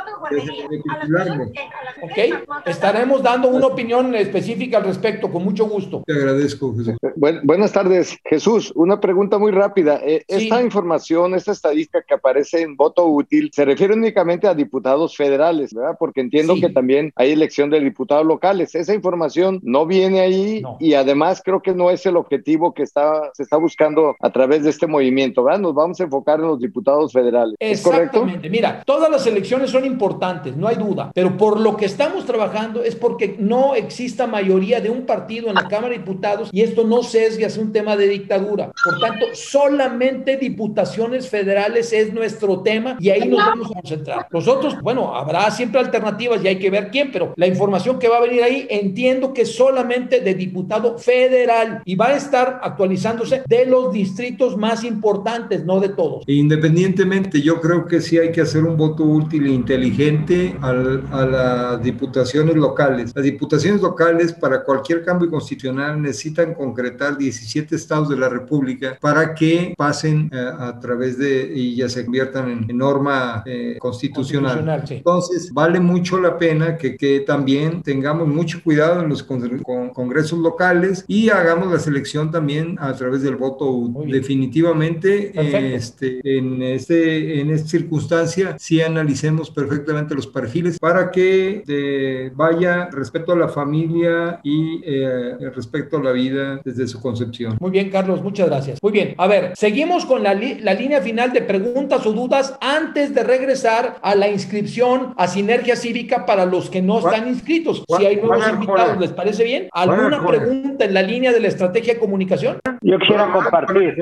Ok, estaremos dando una opinión específica al respecto, con mucho gusto. Te agradezco, Jesús. Buen- buenas tardes, Jesús. Una pregunta muy rápida. Eh, Esta información, esta estadística que aparece en voto útil, se refiere únicamente a diputados federales, ¿verdad? Porque entiendo que también hay elección de diputados locales. Esa información no viene ahí y además creo que no es el objetivo que está, se está buscando a través de este movimiento, ¿verdad? Nos vamos a enfocar en los diputados federales. ¿Es correcto? Mira, todas las elecciones son importantes, no hay duda, pero por lo que estamos trabajando es porque no exista mayoría de un partido en la Cámara de Diputados y esto no sesgue hacia un tema de dictadura. Por tanto, solamente diputaciones federales es nuestro tema y ahí nos vamos a concentrar. Nosotros, bueno, habrá siempre alternativas y hay que ver quién, pero la información que va a venir ahí entiendo que solamente de diputado federal y va a estar actualizándose de los distritos más importantes, no de todos. Independientemente, yo creo que sí hay que hacer un voto útil e inteligente al- a las diputaciones locales. Las diputaciones locales para cualquier cambio constitucional necesitan concretar 17 estados de la República para que pasen eh, a través de y ya se conviertan en, en norma eh, constitucional. Constitucional, sí. Entonces, vale mucho la pena que, que también tengamos mucho cuidado en los con- con- congresos locales y hagamos la selección también a través del voto. Definitivamente, Perfecto. este, en, este, en esta circunstancia, sí analicemos perfectamente los perfiles para que eh, vaya respeto a la familia y eh, respeto a la vida desde su concepción. Muy bien, Carlos, muchas gracias. Muy bien, a ver, seguimos con la, li- la línea final de preguntas o dudas antes de regresar a la inscripción a Sinergia Cívica para los que no están inscritos. Si hay nuevos invitados. ¿les parece bien? ¿Alguna pregunta en la línea de la estrategia de comunicación? Yo quisiera compartir.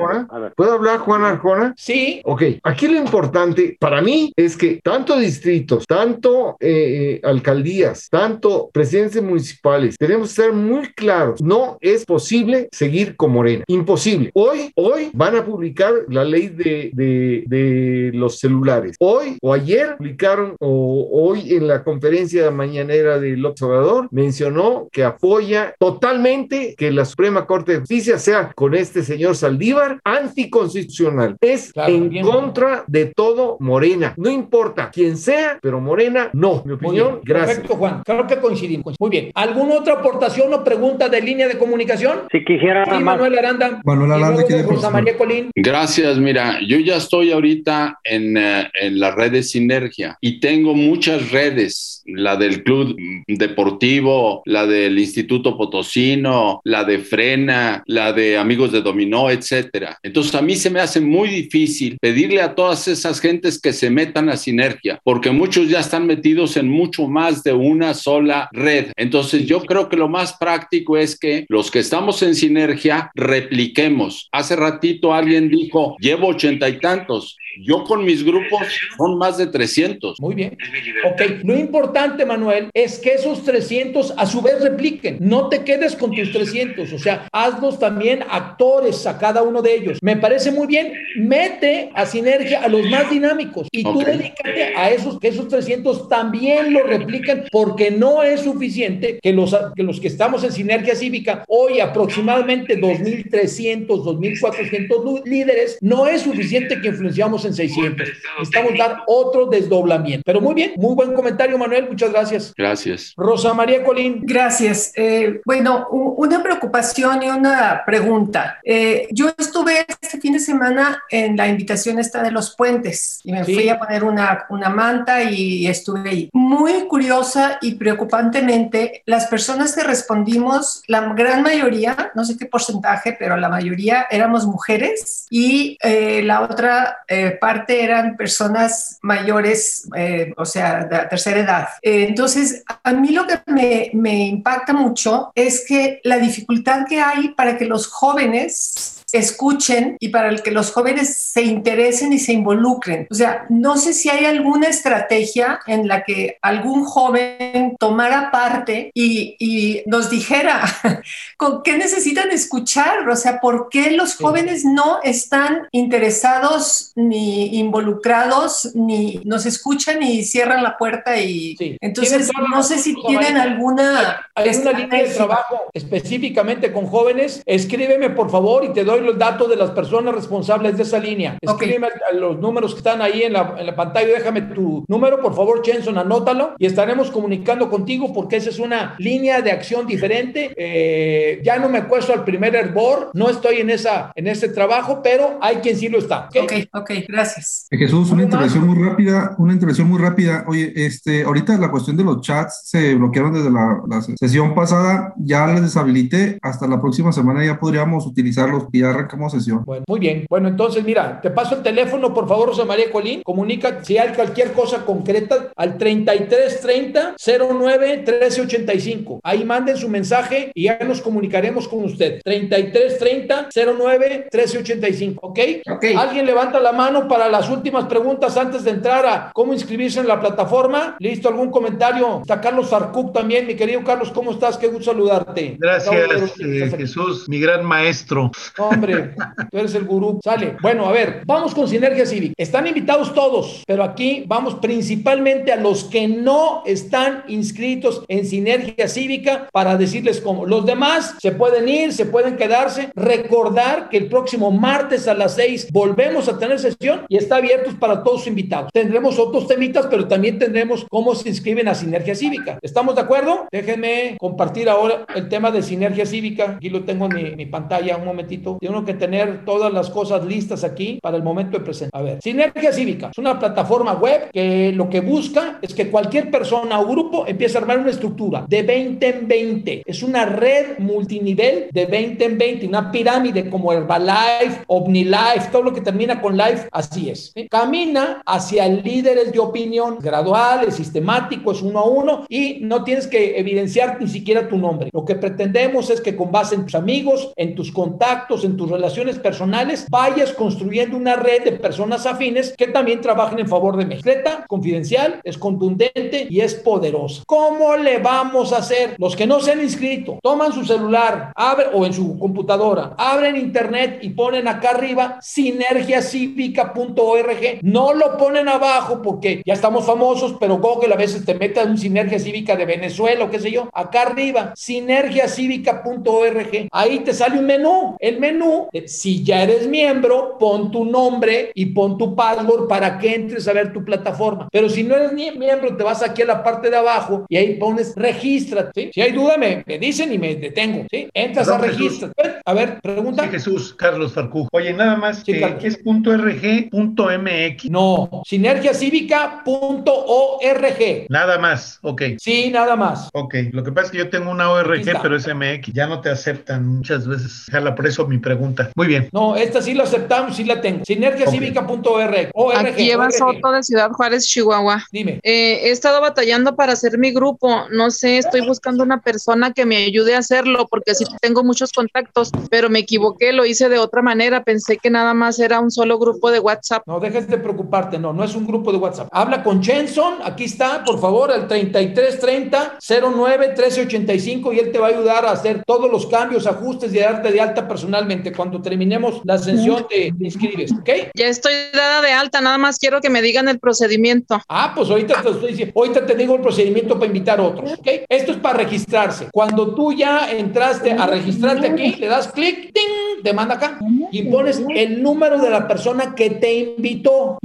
¿Puedo hablar, Juan Arjona? Sí. Ok, aquí lo importante para mí es que tanto distritos, tanto eh, alcaldías, tanto presidencias municipales, tenemos que ser muy claros. No es posible seguir con Morena. Imposible. Hoy, hoy van a publicar la ley de, de- de los celulares. Hoy o ayer publicaron, o hoy en la conferencia mañanera del observador, mencionó que apoya totalmente que la Suprema Corte de Justicia sea con este señor Saldívar anticonstitucional. Es en contra de todo Morena. No importa quién sea, pero Morena no. Mi opinión, bien, gracias. Perfecto, Juan. Creo que coincidimos. Muy bien. ¿Alguna otra aportación o pregunta de línea de comunicación? Si quisiera Sí, Manuel Aranda. Manuel Y Aranda luego Rosa. María Colín. Gracias, mira, yo ya estoy ahorita en, eh, en la red de Sinergia y tengo muchas redes, la del Club Deportivo, la del Instituto Potosino, la de Frena, la de Amigos de Dominó, etcétera. Entonces a mí se me hace muy difícil pedirle a todas esas gentes que se metan a Sinergia, porque muchos ya están metidos en mucho más de una sola red. Entonces yo creo que lo más práctico es que los que estamos en Sinergia repliquemos. Hace ratito alguien dijo, llevo ochenta y tantos. Yo con mis grupos son más de 300. Muy bien. Ok, lo importante, Manuel, es que esos 300 a su vez repliquen. No te quedes con tus 300, o sea, hazlos también actores a cada uno de ellos. Me parece muy bien. Mete a sinergia a los más dinámicos y tú Ok. dedícate a esos que esos 300 también lo repliquen porque no es suficiente que los, que los que estamos en sinergia cívica, hoy aproximadamente 2.300, 2.400 lu- líderes, no es suficiente que influenciamos en 600. Necesitamos dar otro desdoblamiento. Pero muy bien, muy buen comentario, Manuel. Muchas gracias. Gracias. Rosa María Colín. Gracias. Eh, bueno, una preocupación y una pregunta. Eh, yo estuve este fin de semana en la invitación esta de los puentes y me Sí. fui a poner una, una manta y estuve ahí. Muy curiosa y preocupantemente, las personas que respondimos, la gran mayoría, no sé qué porcentaje, pero la mayoría éramos mujeres y eh, la otra eh, parte eran personas mayores, eh, o sea, de la tercera edad. Eh, entonces, a mí lo que me, me impacta mucho es que la dificultad que hay para que los jóvenes jóvenes escuchen y para el que los jóvenes se interesen y se involucren. O sea, no sé si hay alguna estrategia en la que algún joven tomara parte y, y nos dijera [laughs] con qué necesitan escuchar, o sea, por qué los jóvenes no están interesados ni involucrados, ni nos escuchan y cierran la puerta y entonces no sé si tienen alguna... Hay una línea de trabajo específicamente con jóvenes, escríbeme por favor y te doy los datos de las personas responsables de esa línea. Escríbeme los números que están ahí en la, en la pantalla, déjame tu número, por favor, Chenson, anótalo y estaremos comunicando contigo porque esa es una línea de acción diferente. Eh, ya no me acuesto al primer hervor, no estoy en, esa, en ese trabajo, pero hay quien sí lo está. Ok, ok, gracias. Jesús, una intervención muy rápida, una intervención muy rápida. Oye, este, ahorita la cuestión de los chats se bloquearon desde la, la sesión pasada, ya les deshabilité, hasta la próxima semana ya podríamos utilizarlos y ya arrancamos sesión. Bueno, muy bien. Bueno, entonces mira, te paso el teléfono, por favor, Rosa María Colín, comunica si hay cualquier cosa concreta al 3330 09 1385. Ahí manden su mensaje y ya nos comunicaremos con usted. 3330 09 1385, ¿ok? Ok. ¿Alguien levanta la mano para las últimas preguntas antes de entrar a cómo inscribirse en la plataforma? ¿Listo? ¿Algún comentario? Está Carlos Farcuc también, mi querido Carlos, ¿cómo estás? Qué gusto saludarte. Gracias, eh, Jesús, mi gran maestro. Hombre, tú eres el gurú. Sale. Bueno, a ver, vamos con Sinergia Cívica. Están invitados todos, pero aquí vamos principalmente a los que no están inscritos en Sinergia Cívica para decirles cómo. Los demás se pueden ir, se pueden quedarse. Recordar que el próximo martes a las seis volvemos a tener sesión y está abiertos para todos los invitados. Tendremos otros temitas, pero también tendremos cómo se inscriben a Sinergia Cívica. ¿Estamos de acuerdo? Déjenme compartir ahora el tema de Sinergia Cívica. Aquí lo tengo en mi pantalla un momentito. Tengo que tener todas las cosas listas aquí para el momento de presentar. A ver, Sinergia Cívica es una plataforma web que lo que busca es que cualquier persona o grupo empiece a armar una estructura de 20 en 20. Es una red multinivel de 20 en 20, una pirámide como Herbalife, OmniLife, todo lo que termina con life, así es. ¿sí? Camina hacia líderes de opinión gradual, es sistemático, es uno a uno y no tienes que evidenciar ni siquiera tu nombre. Lo que pretendemos es que con base en tus amigos, en tus contactos, en tus relaciones personales, vayas construyendo una red de personas afines que también trabajen en favor de México. Confidencial, es contundente y es poderosa. ¿Cómo le vamos a hacer? Los que no se han inscrito, toman su celular abre, o en su computadora, abren internet y ponen acá arriba sinergiacívica.org. No lo ponen abajo porque ya estamos famosos, pero Google a veces te mete a un Sinergia Cívica de Venezuela o qué sé yo. Acá arriba, sinergiacívica.org. Ahí te sale un menú. El menú, eh, si ya eres miembro, pon tu nombre y pon tu password para que entres a ver tu plataforma. Pero si no eres ni miembro, te vas aquí a la parte de abajo y ahí pones registra. ¿sí? Si hay duda, me, me dicen y me detengo. ¿sí? Entras Perdón, a registrar. A ver, pregunta. Sí, Jesús, Carlos Farcú. Oye, nada más, eh, ¿qué es punto .rg, punto .mx? No, sinergiacívica.org. Nada más, ok. Sí, nada más. Ok, lo que pasa es que yo tengo una ORG, pero es MX. Ya no te aceptan muchas veces. Jala por eso mi pregunta. Muy bien. No, esta sí la aceptamos, sí la tengo. Sinergiacívica.org. Aquí Eva Soto de Ciudad Juárez, Chihuahua. Dime. Eh, he estado batallando para hacer mi grupo. No sé, estoy buscando una persona que me ayude a hacerlo porque sí tengo muchos contactos, pero me equivoqué, lo hice de otra manera. Pensé que nada más era un solo grupo de WhatsApp. No dejes de preocuparte, no, no es un grupo de WhatsApp. Habla con Chenson, aquí está, por favor, al 3330 09 1385 y él te va a ayudar a hacer todos los cambios, ajustes y a darte de alta personalmente. Cuando terminemos la sesión te, te inscribes, ¿ok? Ya estoy dada de alta, nada más quiero que me digan el procedimiento. Ah, pues ahorita te estoy diciendo, ahorita te digo el procedimiento para invitar a otros, ¿ok? Esto es para registrarse. Cuando tú ya entraste a registrarte aquí, le das clic, ¡ting! Te manda acá y pones el número de la persona que te invitó.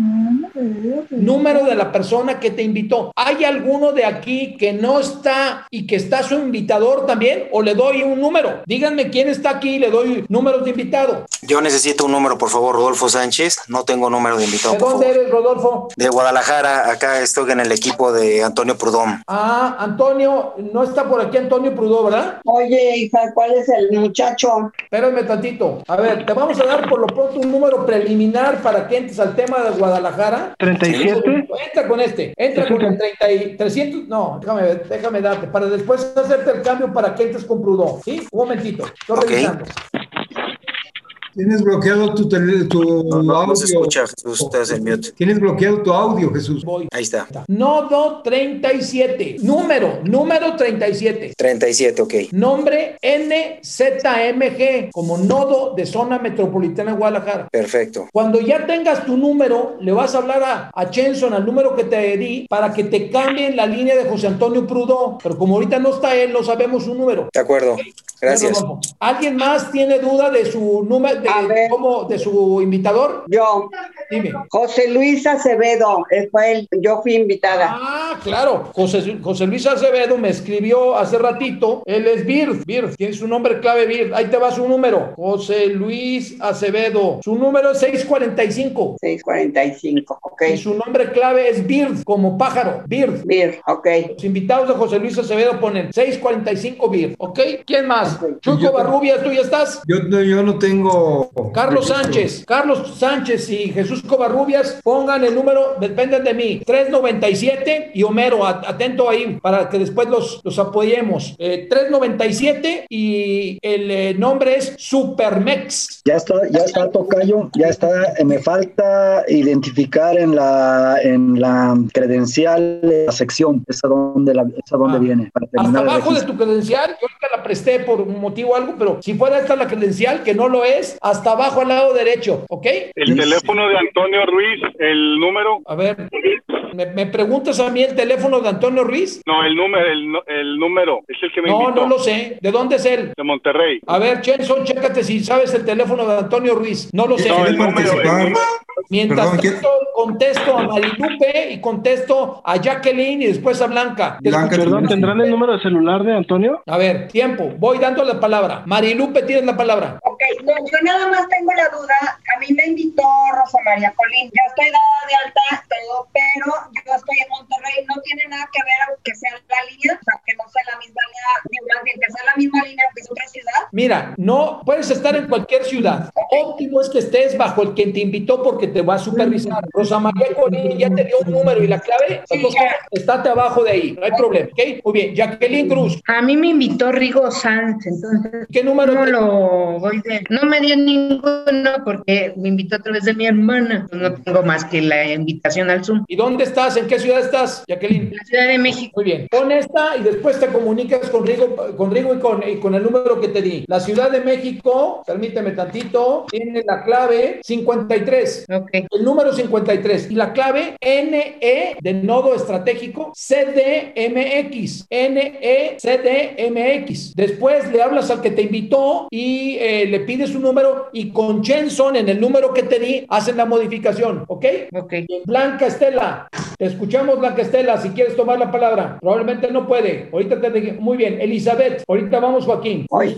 Número de la persona que te invitó. ¿Hay alguno de aquí que no está y que está su invitador también? ¿O le doy un número? Díganme quién está aquí y le doy números de invitado. Yo necesito un número, por favor, Rodolfo Sánchez. No tengo número de invitado, ¿De por dónde favor. eres, Rodolfo? De Guadalajara, acá estoy en el equipo de Antonio Prudón. Ah, Antonio, no está por aquí Antonio Prudó, ¿verdad? Oye, hija, ¿cuál es el muchacho? Espérame tantito. A ver, te vamos a dar por lo pronto un número preliminar para que entres al tema de Guadalajara. 37. Entra con este. Entra con el 30 y 300. No, déjame déjame darte. Para después hacerte el cambio para que entres con Prudó. ¿Sí? Un momentito. Estoy Ok. revisando. Tienes bloqueado tu, tele, tu No, audio. no se escucha, Jesús, estás en mute. Tienes bloqueado tu audio, Jesús. Ahí está. Nodo 37. Número, número 37. 37, ok. Nombre NZMG, como nodo de zona metropolitana de Guadalajara. Perfecto. Cuando ya tengas tu número, le vas a hablar a, a Chenson, al número que te di, para que te cambien la línea de José Antonio Prudó. Pero como ahorita no está él, no sabemos su número. De acuerdo. Gracias. ¿Alguien más tiene duda de su número, de, cómo, de su invitador? Yo. Dime. José Luis Acevedo, fue el, yo fui invitada. Ah, claro. José, José Luis Acevedo me escribió hace ratito. Él es Bird. Bird. Tiene su nombre clave Bird. Ahí te va su número. José Luis Acevedo. Su número es 645. 645, ok. Y su nombre clave es Bird, como pájaro. Bird. Bird, ok. Los invitados de José Luis Acevedo ponen 645 Bird. ¿Ok? ¿Quién más? Chuco Barrubias, ¿tú ya estás? Yo no, yo no tengo. Carlos Sánchez, Carlos Sánchez y Jesús Covarrubias, pongan el número, dependen de mí, 397 y Homero, at- atento ahí para que después los, los apoyemos. Eh, 397 y el eh, nombre es Supermex. Ya está, ya está Tocayo, ya está. eh, me falta identificar en la en la credencial la sección, esa donde la, esa donde viene para Hasta abajo de tu credencial, yo ahorita la presté por un motivo o algo, pero si fuera esta la credencial, que no lo es, hasta abajo al lado derecho, ¿ok? El teléfono de Antonio Ruiz, el número. A ver, ¿me, me preguntas a mí el teléfono de Antonio Ruiz? No, el número, el, el número. Es el que me No, invitó. no lo sé. ¿De dónde es él? De Monterrey. A ver, Chenson, chécate si sabes el teléfono de Antonio Ruiz. No lo sé. No, el número, el número. Mientras tanto, contesto a Marilupe y contesto a Jacqueline y después a Blanca. Te Blanca, escucho. Perdón, ¿tendrán el número de celular de Antonio? A ver, tiempo. Voy dando la palabra. Marilupe, tienes la palabra. Ok, no, yo nada más tengo la duda. A mí me invitó Rosa María Colín. Ya estoy dada de alta, todo, pero yo estoy en Monterrey. No tiene nada que ver aunque sea la línea, o sea, que no sea la misma línea, más bien que sea la misma línea aunque sea otra ciudad. Mira, no puedes estar en cualquier ciudad. Óptimo es que estés bajo el quien te invitó porque te va a supervisar. Rosa María Colín ya te dio un número y la clave. Entonces, estate abajo de ahí, no hay problema. ¿ok? Muy bien, Jacqueline Cruz. A mí me invitó Rigo Sanz, entonces. ¿Qué número? No lo voy de. No me dio ninguno porque me invitó a través de mi hermana. No tengo más que la invitación al Zoom. ¿Y dónde estás? ¿En qué ciudad estás, Jacqueline? La Ciudad de México. Muy bien. Pon esta y después te comunicas con Rigo, con Rigo y, con, y con el número que te di. La Ciudad de México, permíteme tantito, tiene la clave 53. El número 53. Y la clave NE de nodo estratégico CDMX. NE CDMX. Después le hablas al que te invitó y eh, le pides su número y con Chenson en el número que te di hacen la modificación. ¿Ok? Ok. Blanca Estela. Te escuchamos, Blanca Estela, si quieres tomar la palabra. Probablemente no puede. Ahorita te digo. Muy bien. Elizabeth. Ahorita vamos, Joaquín. A Aquí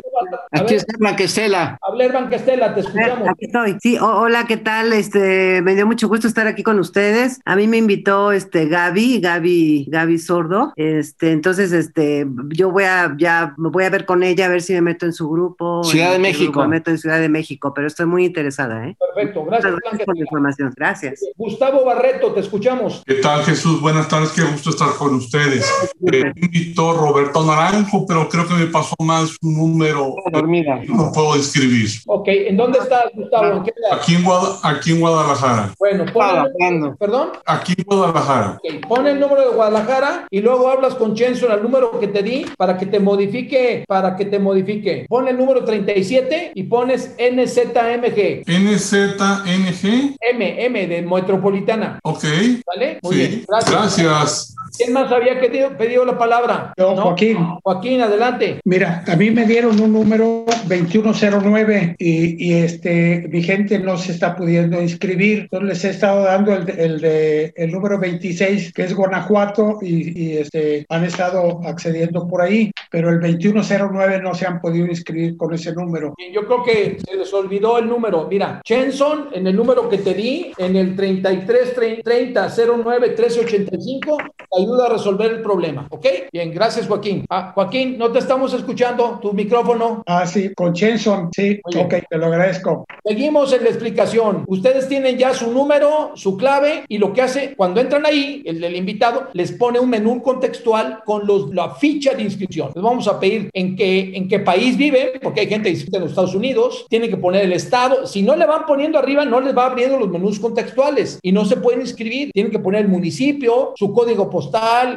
ver, está Blanquestela. hablar, Blanca Estela, te escuchamos. Aquí estoy. Sí, hola, ¿qué tal? Este, me dio mucho gusto estar aquí con ustedes. A mí me invitó este Gaby, Gaby, Gaby Sordo. Este, entonces, este, yo voy a ya me voy a ver con ella a ver si me meto en su grupo. Ciudad de México. grupo Me meto en Ciudad de México, pero estoy muy interesada, ¿eh? Perfecto, gracias, gracias por la información. Gracias. Gustavo Barreto, te escuchamos. ¿Qué tal, Jesús? Buenas tardes, qué gusto estar con ustedes. Eh, me invitó Roberto Naranjo, pero creo que me pasó más un número. Dormida. No puedo escribir. Ok, ¿en dónde estás, Gustavo? ¿En qué? Aquí en, Guada- aquí en Guadalajara. Bueno, pon perdón. Aquí en Guadalajara. Ok, pon el número de Guadalajara y luego hablas con Chenson al número que te di para que te modifique, para que te modifique. Pon el número 37 y pones NZMG. NZNG. M, M de Metropolitana. Ok. ¿Vale? Muy Sí. bien, gracias. Gracias. ¿Quién más había pedido, pedido la palabra? Yo, ¿No? Joaquín. Joaquín, adelante. Mira, a mí me dieron un número 2109 y, y, este mi gente no se está pudiendo inscribir. Entonces les he estado dando el, el de el número 26 que es Guanajuato y, y, este han estado accediendo por ahí, pero el 2109 no se han podido inscribir con ese número. Yo creo que se les olvidó el número. Mira, Chenson, en el número que te di, en el 33 30 09 1385, te ayuda a resolver el problema, ¿ok? Bien, gracias Joaquín. Ah, Joaquín, no te estamos escuchando, tu micrófono. Ah, sí, con Chenson, sí, ok, te lo agradezco. Seguimos en la explicación. Ustedes tienen ya su número, su clave y lo que hace cuando entran ahí, el del invitado les pone un menú contextual con los, la ficha de inscripción. Les vamos a pedir en qué, en qué país viven, porque hay gente que inscrita en los Estados Unidos, tienen que poner el estado. Si no le van poniendo arriba, no les va abriendo los menús contextuales y no se pueden inscribir. Tienen que poner el municipio, su código postal,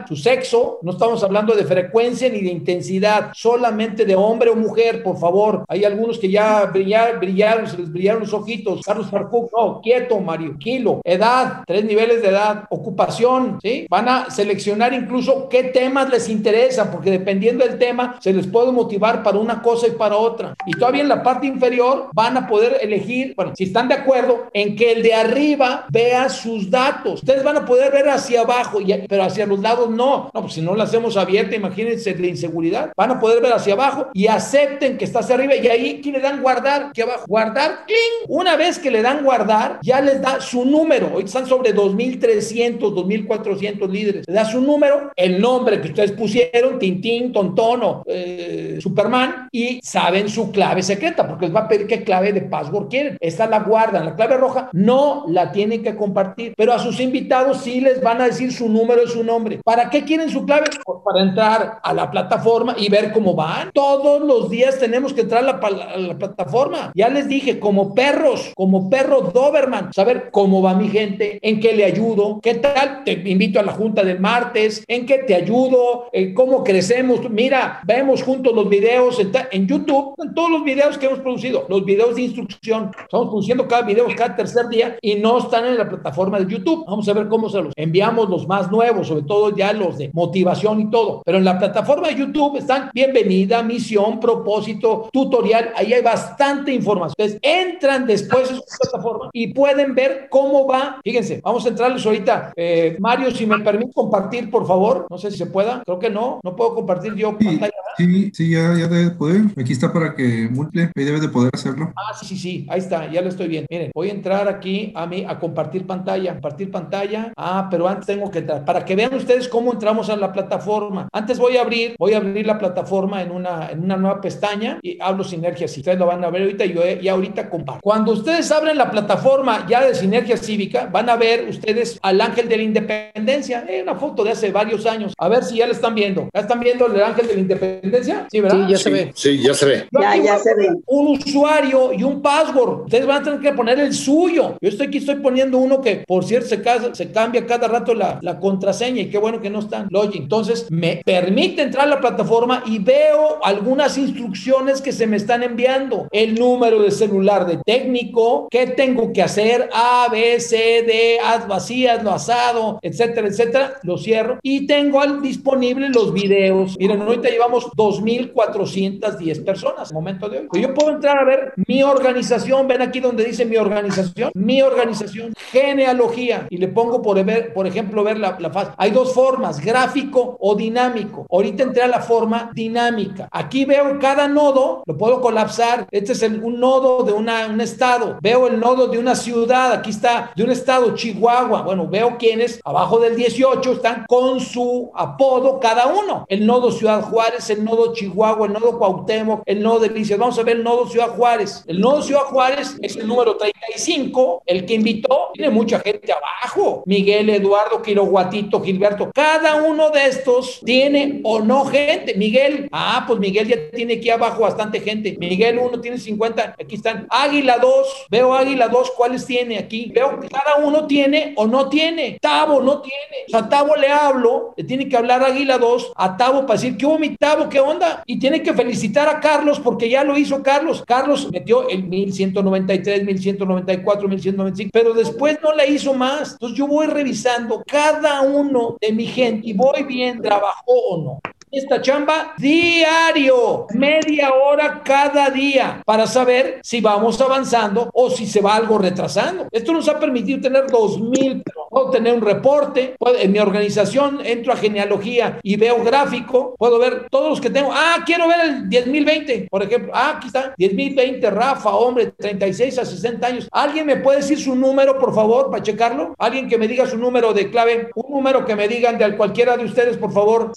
su sexo. No estamos hablando de frecuencia ni de intensidad, solamente de hombre o mujer, por favor. Hay algunos que ya brillaron, brillaron se les brillaron los ojitos. Carlos Farcú, no, quieto, Mario, kilo. Edad, tres niveles de edad. Ocupación, ¿sí? Van a seleccionar incluso qué temas les interesan, porque dependiendo del tema, se les puede motivar para una cosa y para otra. Y todavía en la parte inferior van a poder elegir, bueno, si están de acuerdo, en que el de arriba vea sus datos. Ustedes van a poder ver hacia abajo, y, pero hacia los lados no. No, pues si no la hacemos abierta, imagínense la inseguridad. Van a poder ver hacia abajo y acepten que está hacia arriba y ahí aquí le dan guardar, aquí abajo, guardar, ¡cling! Una vez que le dan guardar, ya les da su número. Hoy están sobre 2.300, 2.400 líderes. Le da su número, el nombre que ustedes pusieron, Tintín, Tontón o eh, Superman, y saben su clave secreta, porque les va a pedir qué clave de password quieren. Esta la guardan, la clave roja no la tienen que compartir, pero a sus invitados sí les van a decir su número y su nombre. ¿Para qué quieren su clave? Pues para entrar a la plataforma y ver cómo van. Todos los días tenemos que entrar a la, a la plataforma. Ya les dije, como perros, como perro Doberman, saber cómo va mi gente, en qué le ayudo, qué tal, te invito a la junta del martes, en qué te ayudo, en cómo crecemos. Mira, vemos juntos los videos en, YouTube, todos los videos que hemos producido, los videos de instrucción. Estamos produciendo cada video cada tercer día y no están en la plataforma de YouTube. Vamos a ver cómo se los enviamos los más nuevos, sobre todo ya los de motivación y todo. Pero en la plataforma de YouTube están bienvenida, misión, propósito, tutorial. Ahí hay bastante información. Entonces, entran después en su plataforma y pueden ver cómo va. Fíjense, vamos a entrarles ahorita. Eh, Mario, si me permite compartir, por favor. No sé si se pueda. Creo que no. No puedo compartir yo sí, pantalla. Sí, sí, ya, ya debe poder. Aquí está para que multiple. Ahí debe de poder hacerlo. Ah, sí, sí, sí. Ahí está. Ya lo estoy viendo. Miren, voy a entrar aquí a mí a compartir pantalla. Compartir pantalla. Ah, pero antes tengo que entrar. Para que vean ustedes cómo entramos a la plataforma. Antes voy a abrir, voy a abrir la plataforma en una, en una nueva pestaña y hablo Sinergia Si Ustedes lo van a ver ahorita y yo ya ahorita comparto. Cuando ustedes abren la plataforma ya de Sinergia Cívica, van a ver ustedes al ángel de la independencia. Eh, una foto de hace varios años. A ver si ya la están viendo. ¿Ya están viendo el ángel de la independencia? Sí, ¿verdad? Sí, ya se ve. Sí, ya se ve. Ya, ya se ve. Un usuario y un password. Ustedes van a tener que poner el suyo. Yo estoy aquí, estoy poniendo uno que, por cierto, se, casa, se cambia cada rato la, la contraseña y qué bueno que no están. Login. Entonces, me permite entrar a la plataforma y veo algunas instrucciones que se me están enviando. El número de celular de técnico, qué tengo que hacer, A, B, C, D, haz vacías, lo asado, etcétera, etcétera. Lo cierro y tengo al disponible los videos. Miren, ahorita llevamos 2.410 personas, momento de hoy. Yo puedo entrar a ver mi organización, ven aquí donde dice mi organización, mi organización, genealogía, y le pongo por, ver, por ejemplo ver la, la fase. Hay dos formas, gráfico o dinámico. Ahorita entré a la forma dinámica. Aquí veo cada nodo, lo puedo colapsar. Este es un nodo de un estado. Veo el nodo de una ciudad, aquí está, de un estado, Chihuahua. Bueno, veo quiénes abajo del 18 están con su apodo cada uno. El nodo Ciudad Juárez, el nodo Chihuahua, el nodo Cuauhtémoc, el nodo Delicias. Vamos a ver el nodo Ciudad Juárez. El nodo Ciudad Juárez es el número 35, el que invitó. Tiene mucha gente abajo. Miguel, Eduardo, Quiroguatito, Gilberto. Cada uno de estos tiene o no gente. Miguel, ah, pues Miguel ya tiene aquí abajo bastante gente. Miguel 1 tiene 50, aquí están. Águila 2, veo Águila 2, ¿cuáles tiene aquí? Veo que cada uno tiene o no tiene. Tavo no tiene. O sea, a Tavo le hablo, le tiene que hablar Águila 2 a Tavo para decir, ¿qué hubo mi Tavo? ¿Qué onda? Y tiene que felicitar a Carlos porque ya lo hizo Carlos. Carlos metió el 1193, 1194, 1195, pero después no la hizo más. Entonces yo voy revisando cada uno de mi gente y voy bien, trabajó o no. Esta chamba diario, media hora cada día, para saber si vamos avanzando o si se va algo retrasando. Esto nos ha permitido tener dos mil, puedo tener un reporte, en mi organización entro a genealogía y veo gráfico, puedo ver todos los que tengo. Ah, quiero ver el 10.020, por ejemplo. Ah, aquí está, 10.020, Rafa, hombre, 36 a 60 años. ¿Alguien me puede decir su número, por favor, para checarlo? ¿Alguien que me diga su número de clave? Un número que me digan de cualquiera de ustedes, por favor.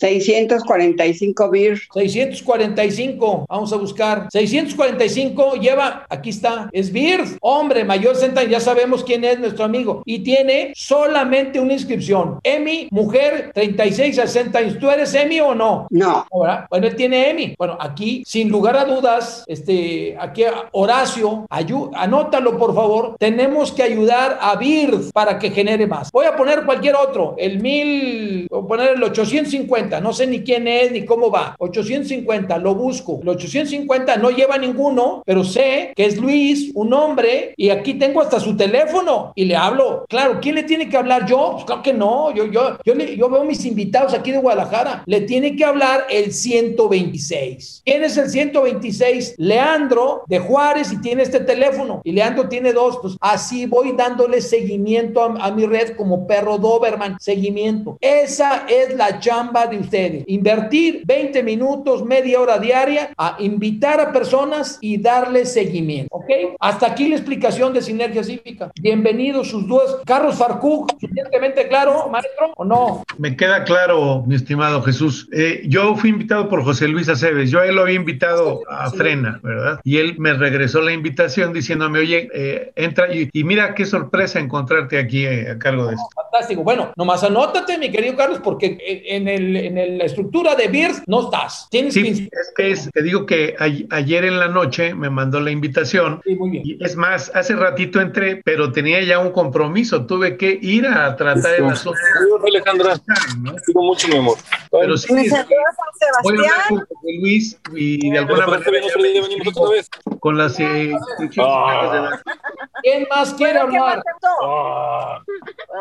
645 BIR. 645, vamos a buscar. 645 lleva, aquí está, es BIR, hombre, mayor 60, ya sabemos quién es nuestro amigo. Y tiene solamente una inscripción. Emi, mujer, 36 a 60 años. ¿Tú eres Emi o no? No. Bueno, él tiene Emi. Bueno, aquí, sin lugar a dudas, este, aquí Horacio, anótalo por favor. Tenemos que ayudar a BIRD para que genere más. Voy a poner cualquier otro, el 1000, voy a poner el 850, no sé ni quién es ni cómo va. 850, lo busco. El 850 no lleva ninguno, pero sé que es Luis, un hombre, y aquí tengo hasta su teléfono y le hablo. Claro, ¿quién le tiene que hablar yo? Pues claro que no. Yo, yo, yo, yo veo mis invitados aquí de Guadalajara. Le tiene que hablar el 126. ¿Quién es el 126? Leandro de Juárez y tiene este teléfono. Y Leandro tiene dos. Pues así voy dándole seguimiento a, a mi red como perro Doberman. Seguimiento. Esa es la chamba de ustedes. Invertir 20 minutos, media hora diaria a invitar a personas y darle seguimiento. ¿Ok? Hasta aquí la explicación de Sinergia Cívica. Bienvenidos sus dudas. Carlos Farcú, suficientemente claro, maestro, o no? Me queda claro, mi estimado Jesús. Eh, yo fui invitado por José Luis Aceves. Yo a él lo había invitado a Frena, ¿verdad? Y él me regresó la invitación diciéndome, oye, eh, entra y, mira qué sorpresa encontrarte aquí eh, a cargo de esto. Fantástico. Bueno, nomás anótate, mi querido Carlos, porque en, el, en la estructura de BIRS no estás. Tienes sí, es que es, te digo que ayer en la noche me mandó la invitación. Sí, muy bien. Y es más, hace ratito entré, pero tenía ya un compromiso. Tuve que ir a tratar el asunto. Alejandra. ¿no? Digo mucho, mi amor. Pero sí, voy a hablar con Luis y de alguna manera con las eh, ah. ¿Quién más quiere hablar? Ah.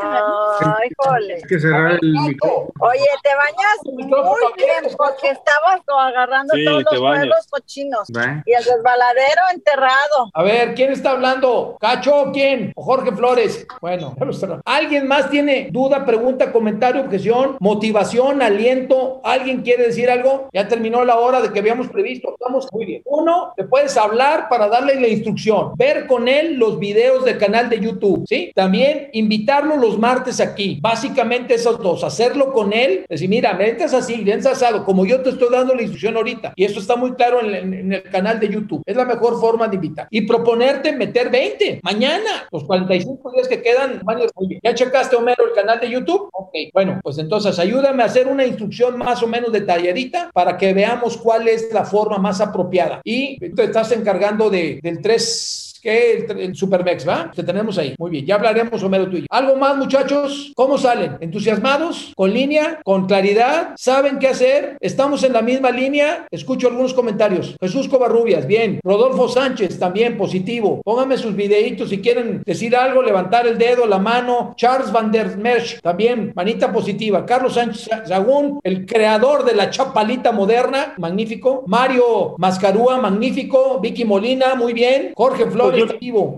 Ay, Hay que cerrar el micrófono. Oye, te bañas muy bien porque estabas agarrando todos los pueblos cochinos y el resbaladero enterrado. A ver, ¿quién está hablando? ¿Cacho o quién? ¿O Jorge Flores? Bueno, [laughs] ¿alguien más tiene duda, pregunta, comentario, objeción, motivación, aliento? ¿Alguien quiere decir algo? Ya terminó la hora de que habíamos previsto. Estamos muy bien. Uno, te puedes hablar para darle la instrucción, ver con él los videos del canal de YouTube, ¿sí? También invitarlo los martes aquí. Básicamente esos dos, hacerlo con él, decir, mira, me entras así, bien asado, como yo te estoy dando la instrucción ahorita. Y eso está muy claro en, el canal de YouTube. Es la mejor forma de invitar. Y proponerte meter 20 mañana, los 45 días que quedan. ¿Ya checaste, Homero, el canal de YouTube? Ok, bueno, pues entonces ayúdame a hacer una instrucción más o menos detalladita para que veamos cuál es la forma más apropiada. Y te estás encargando de, del 3 que el, Supermex, ¿va? Que tenemos ahí. Muy bien, ya hablaremos, Homero, tú. ¿Algo más, muchachos? ¿Cómo salen? ¿Entusiasmados? ¿Con línea? ¿Con claridad? ¿Saben qué hacer? ¿Estamos en la misma línea? Escucho algunos comentarios. Jesús Covarrubias, bien. Rodolfo Sánchez, también positivo. Pónganme sus videitos si quieren decir algo, levantar el dedo, la mano. Charles Van der Merch, también, manita positiva. Carlos Sánchez Sagún, el creador de la chapalita moderna, magnífico. Mario Mascarúa, magnífico. Vicky Molina, muy bien. Jorge Flores,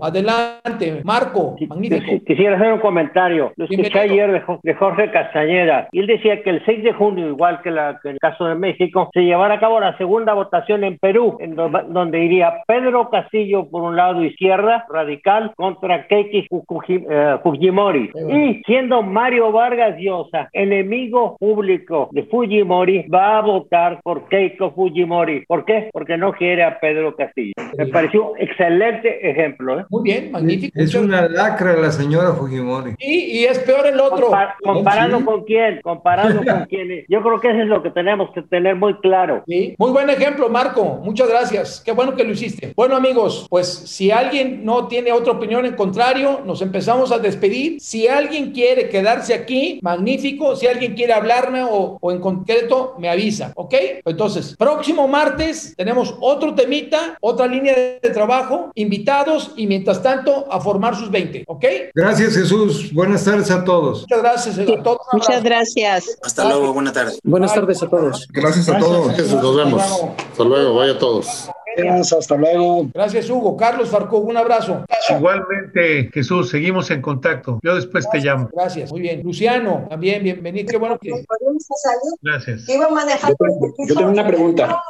Adelante, Marco, magnífico. Quisiera hacer un comentario. Lo escuché ayer de, Jorge Castañeda y él decía que el 6 de junio, igual que, el caso de México, se llevará a cabo la segunda votación en Perú, en donde iría Pedro Castillo por un lado izquierda, radical, contra Keiki eh, Fujimori. Y siendo Mario Vargas Llosa enemigo público de Fujimori, va a votar por Keiko Fujimori. ¿Por qué? Porque no quiere a Pedro Castillo. Me pareció excelente ejemplo. ¿eh? Muy bien, magnífico. Es una lacra la señora Fujimori. Y, y es peor el otro. comparando con quién, comparando [laughs] con quién. Yo creo que eso es lo que tenemos que tener muy claro. Sí, muy buen ejemplo, Marco. Muchas gracias. Qué bueno que lo hiciste. Bueno, amigos, pues si alguien no tiene otra opinión en contrario, nos empezamos a despedir. Si alguien quiere quedarse aquí, magnífico. Si alguien quiere hablarme o, o en concreto, me avisa, ¿ok? Entonces, próximo martes tenemos otro temita, otra línea de trabajo. Invitar invitados y mientras tanto a formar sus 20, ¿ok? Gracias Jesús, buenas tardes a todos. Muchas gracias a todos. Muchas gracias. Hasta luego, buenas tardes. Buenas tardes a todos. Gracias a todos. Nos vemos. Hasta luego, vaya a todos. Hasta luego. Gracias, Hugo. Carlos Farco, un abrazo. Igualmente, Jesús, seguimos en contacto. Yo después te llamo. Gracias, muy bien. Luciano, también bienvenido. Qué bueno que. Gracias. Yo tengo una pregunta.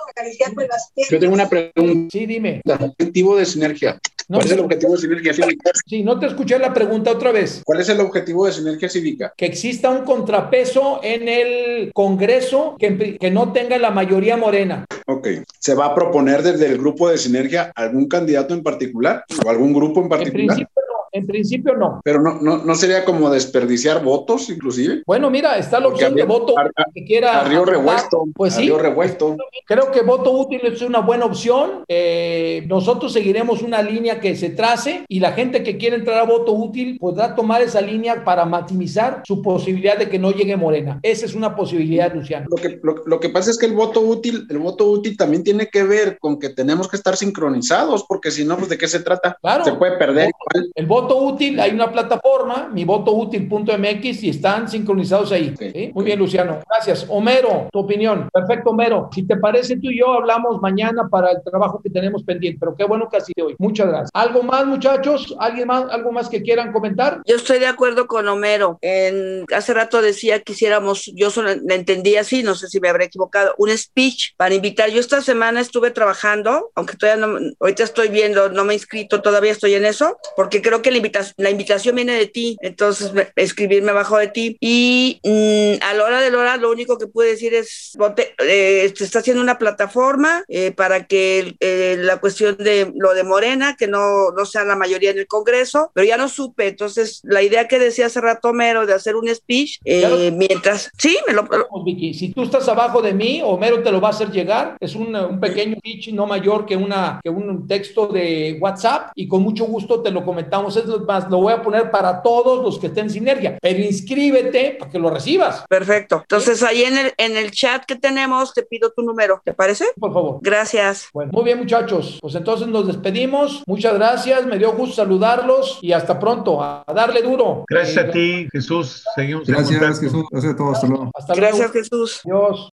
Yo tengo una pregunta. Sí, dime. Objetivo de sinergia. ¿Cuál es el objetivo de sinergia cívica? Sí, no te escuché la pregunta otra vez. ¿Cuál es el objetivo de sinergia cívica? Que exista un contrapeso en el Congreso que, que no tenga la mayoría morena. Ok. ¿Se va a proponer desde el grupo de sinergia algún candidato en particular o algún grupo en particular? En principio no. En principio no. Pero no, no, no sería como desperdiciar votos, inclusive. Bueno, mira, está la opción de voto a, que quiera. A Río Revuelto. Pues sí. Río Revuelto. Creo que voto útil es una buena opción. Eh, nosotros seguiremos una línea que se trace y la gente que quiere entrar a voto útil podrá tomar esa línea para maximizar su posibilidad de que no llegue Morena. Esa es una posibilidad, Luciano. Lo que, lo, lo que pasa es que el voto útil, el voto útil también tiene que ver con que tenemos que estar sincronizados, porque si no, pues de qué se trata. Claro. Se puede perder. El, el voto útil, hay una plataforma, mi votoútil.mx y están sincronizados ahí. Okay. ¿sí? Muy bien, Luciano. Gracias. Homero, tu opinión. Perfecto, Homero. Si te parece, tú y yo hablamos mañana para el trabajo que tenemos pendiente, pero qué bueno que así hoy. Muchas gracias. ¿Algo más, muchachos? ¿Alguien más? ¿Algo más que quieran comentar? Yo estoy de acuerdo con Homero. En, hace rato decía que hiciéramos, yo solo le entendí así, no sé si me habré equivocado, un speech para invitar. Yo esta semana estuve trabajando, aunque todavía no, ahorita estoy viendo, no me he inscrito, todavía estoy en eso, porque creo que la invitación, la invitación viene de ti, entonces me, escribirme abajo de ti. Y mmm, a la hora de la hora, lo único que pude decir es, bote, eh, se está haciendo una plataforma eh, para que eh, la cuestión de lo de Morena, que no, no sea la mayoría en el Congreso, pero ya no supe. Entonces, la idea que decía hace rato Mero de hacer un speech, Claro. mientras, sí, me lo... Vicky, si tú estás abajo de mí, Homero te lo va a hacer llegar. Es un, un pequeño pitch no mayor que, una, que un texto de WhatsApp y con mucho gusto te lo comentamos. Es más, lo voy a poner para todos los que estén en sinergia, pero inscríbete para que lo recibas. Perfecto. Entonces ahí en el, en el chat que tenemos te pido tu número, ¿te parece? Por favor. Gracias. Bueno, muy bien muchachos, pues entonces nos despedimos. Muchas gracias, me dio gusto saludarlos y hasta pronto. A darle duro. Gracias Eh, a ti, Jesús. Seguimos Gracias. Jesús. Gracias a todos. Hasta luego. Hasta Gracias, luego. Jesús. Dios.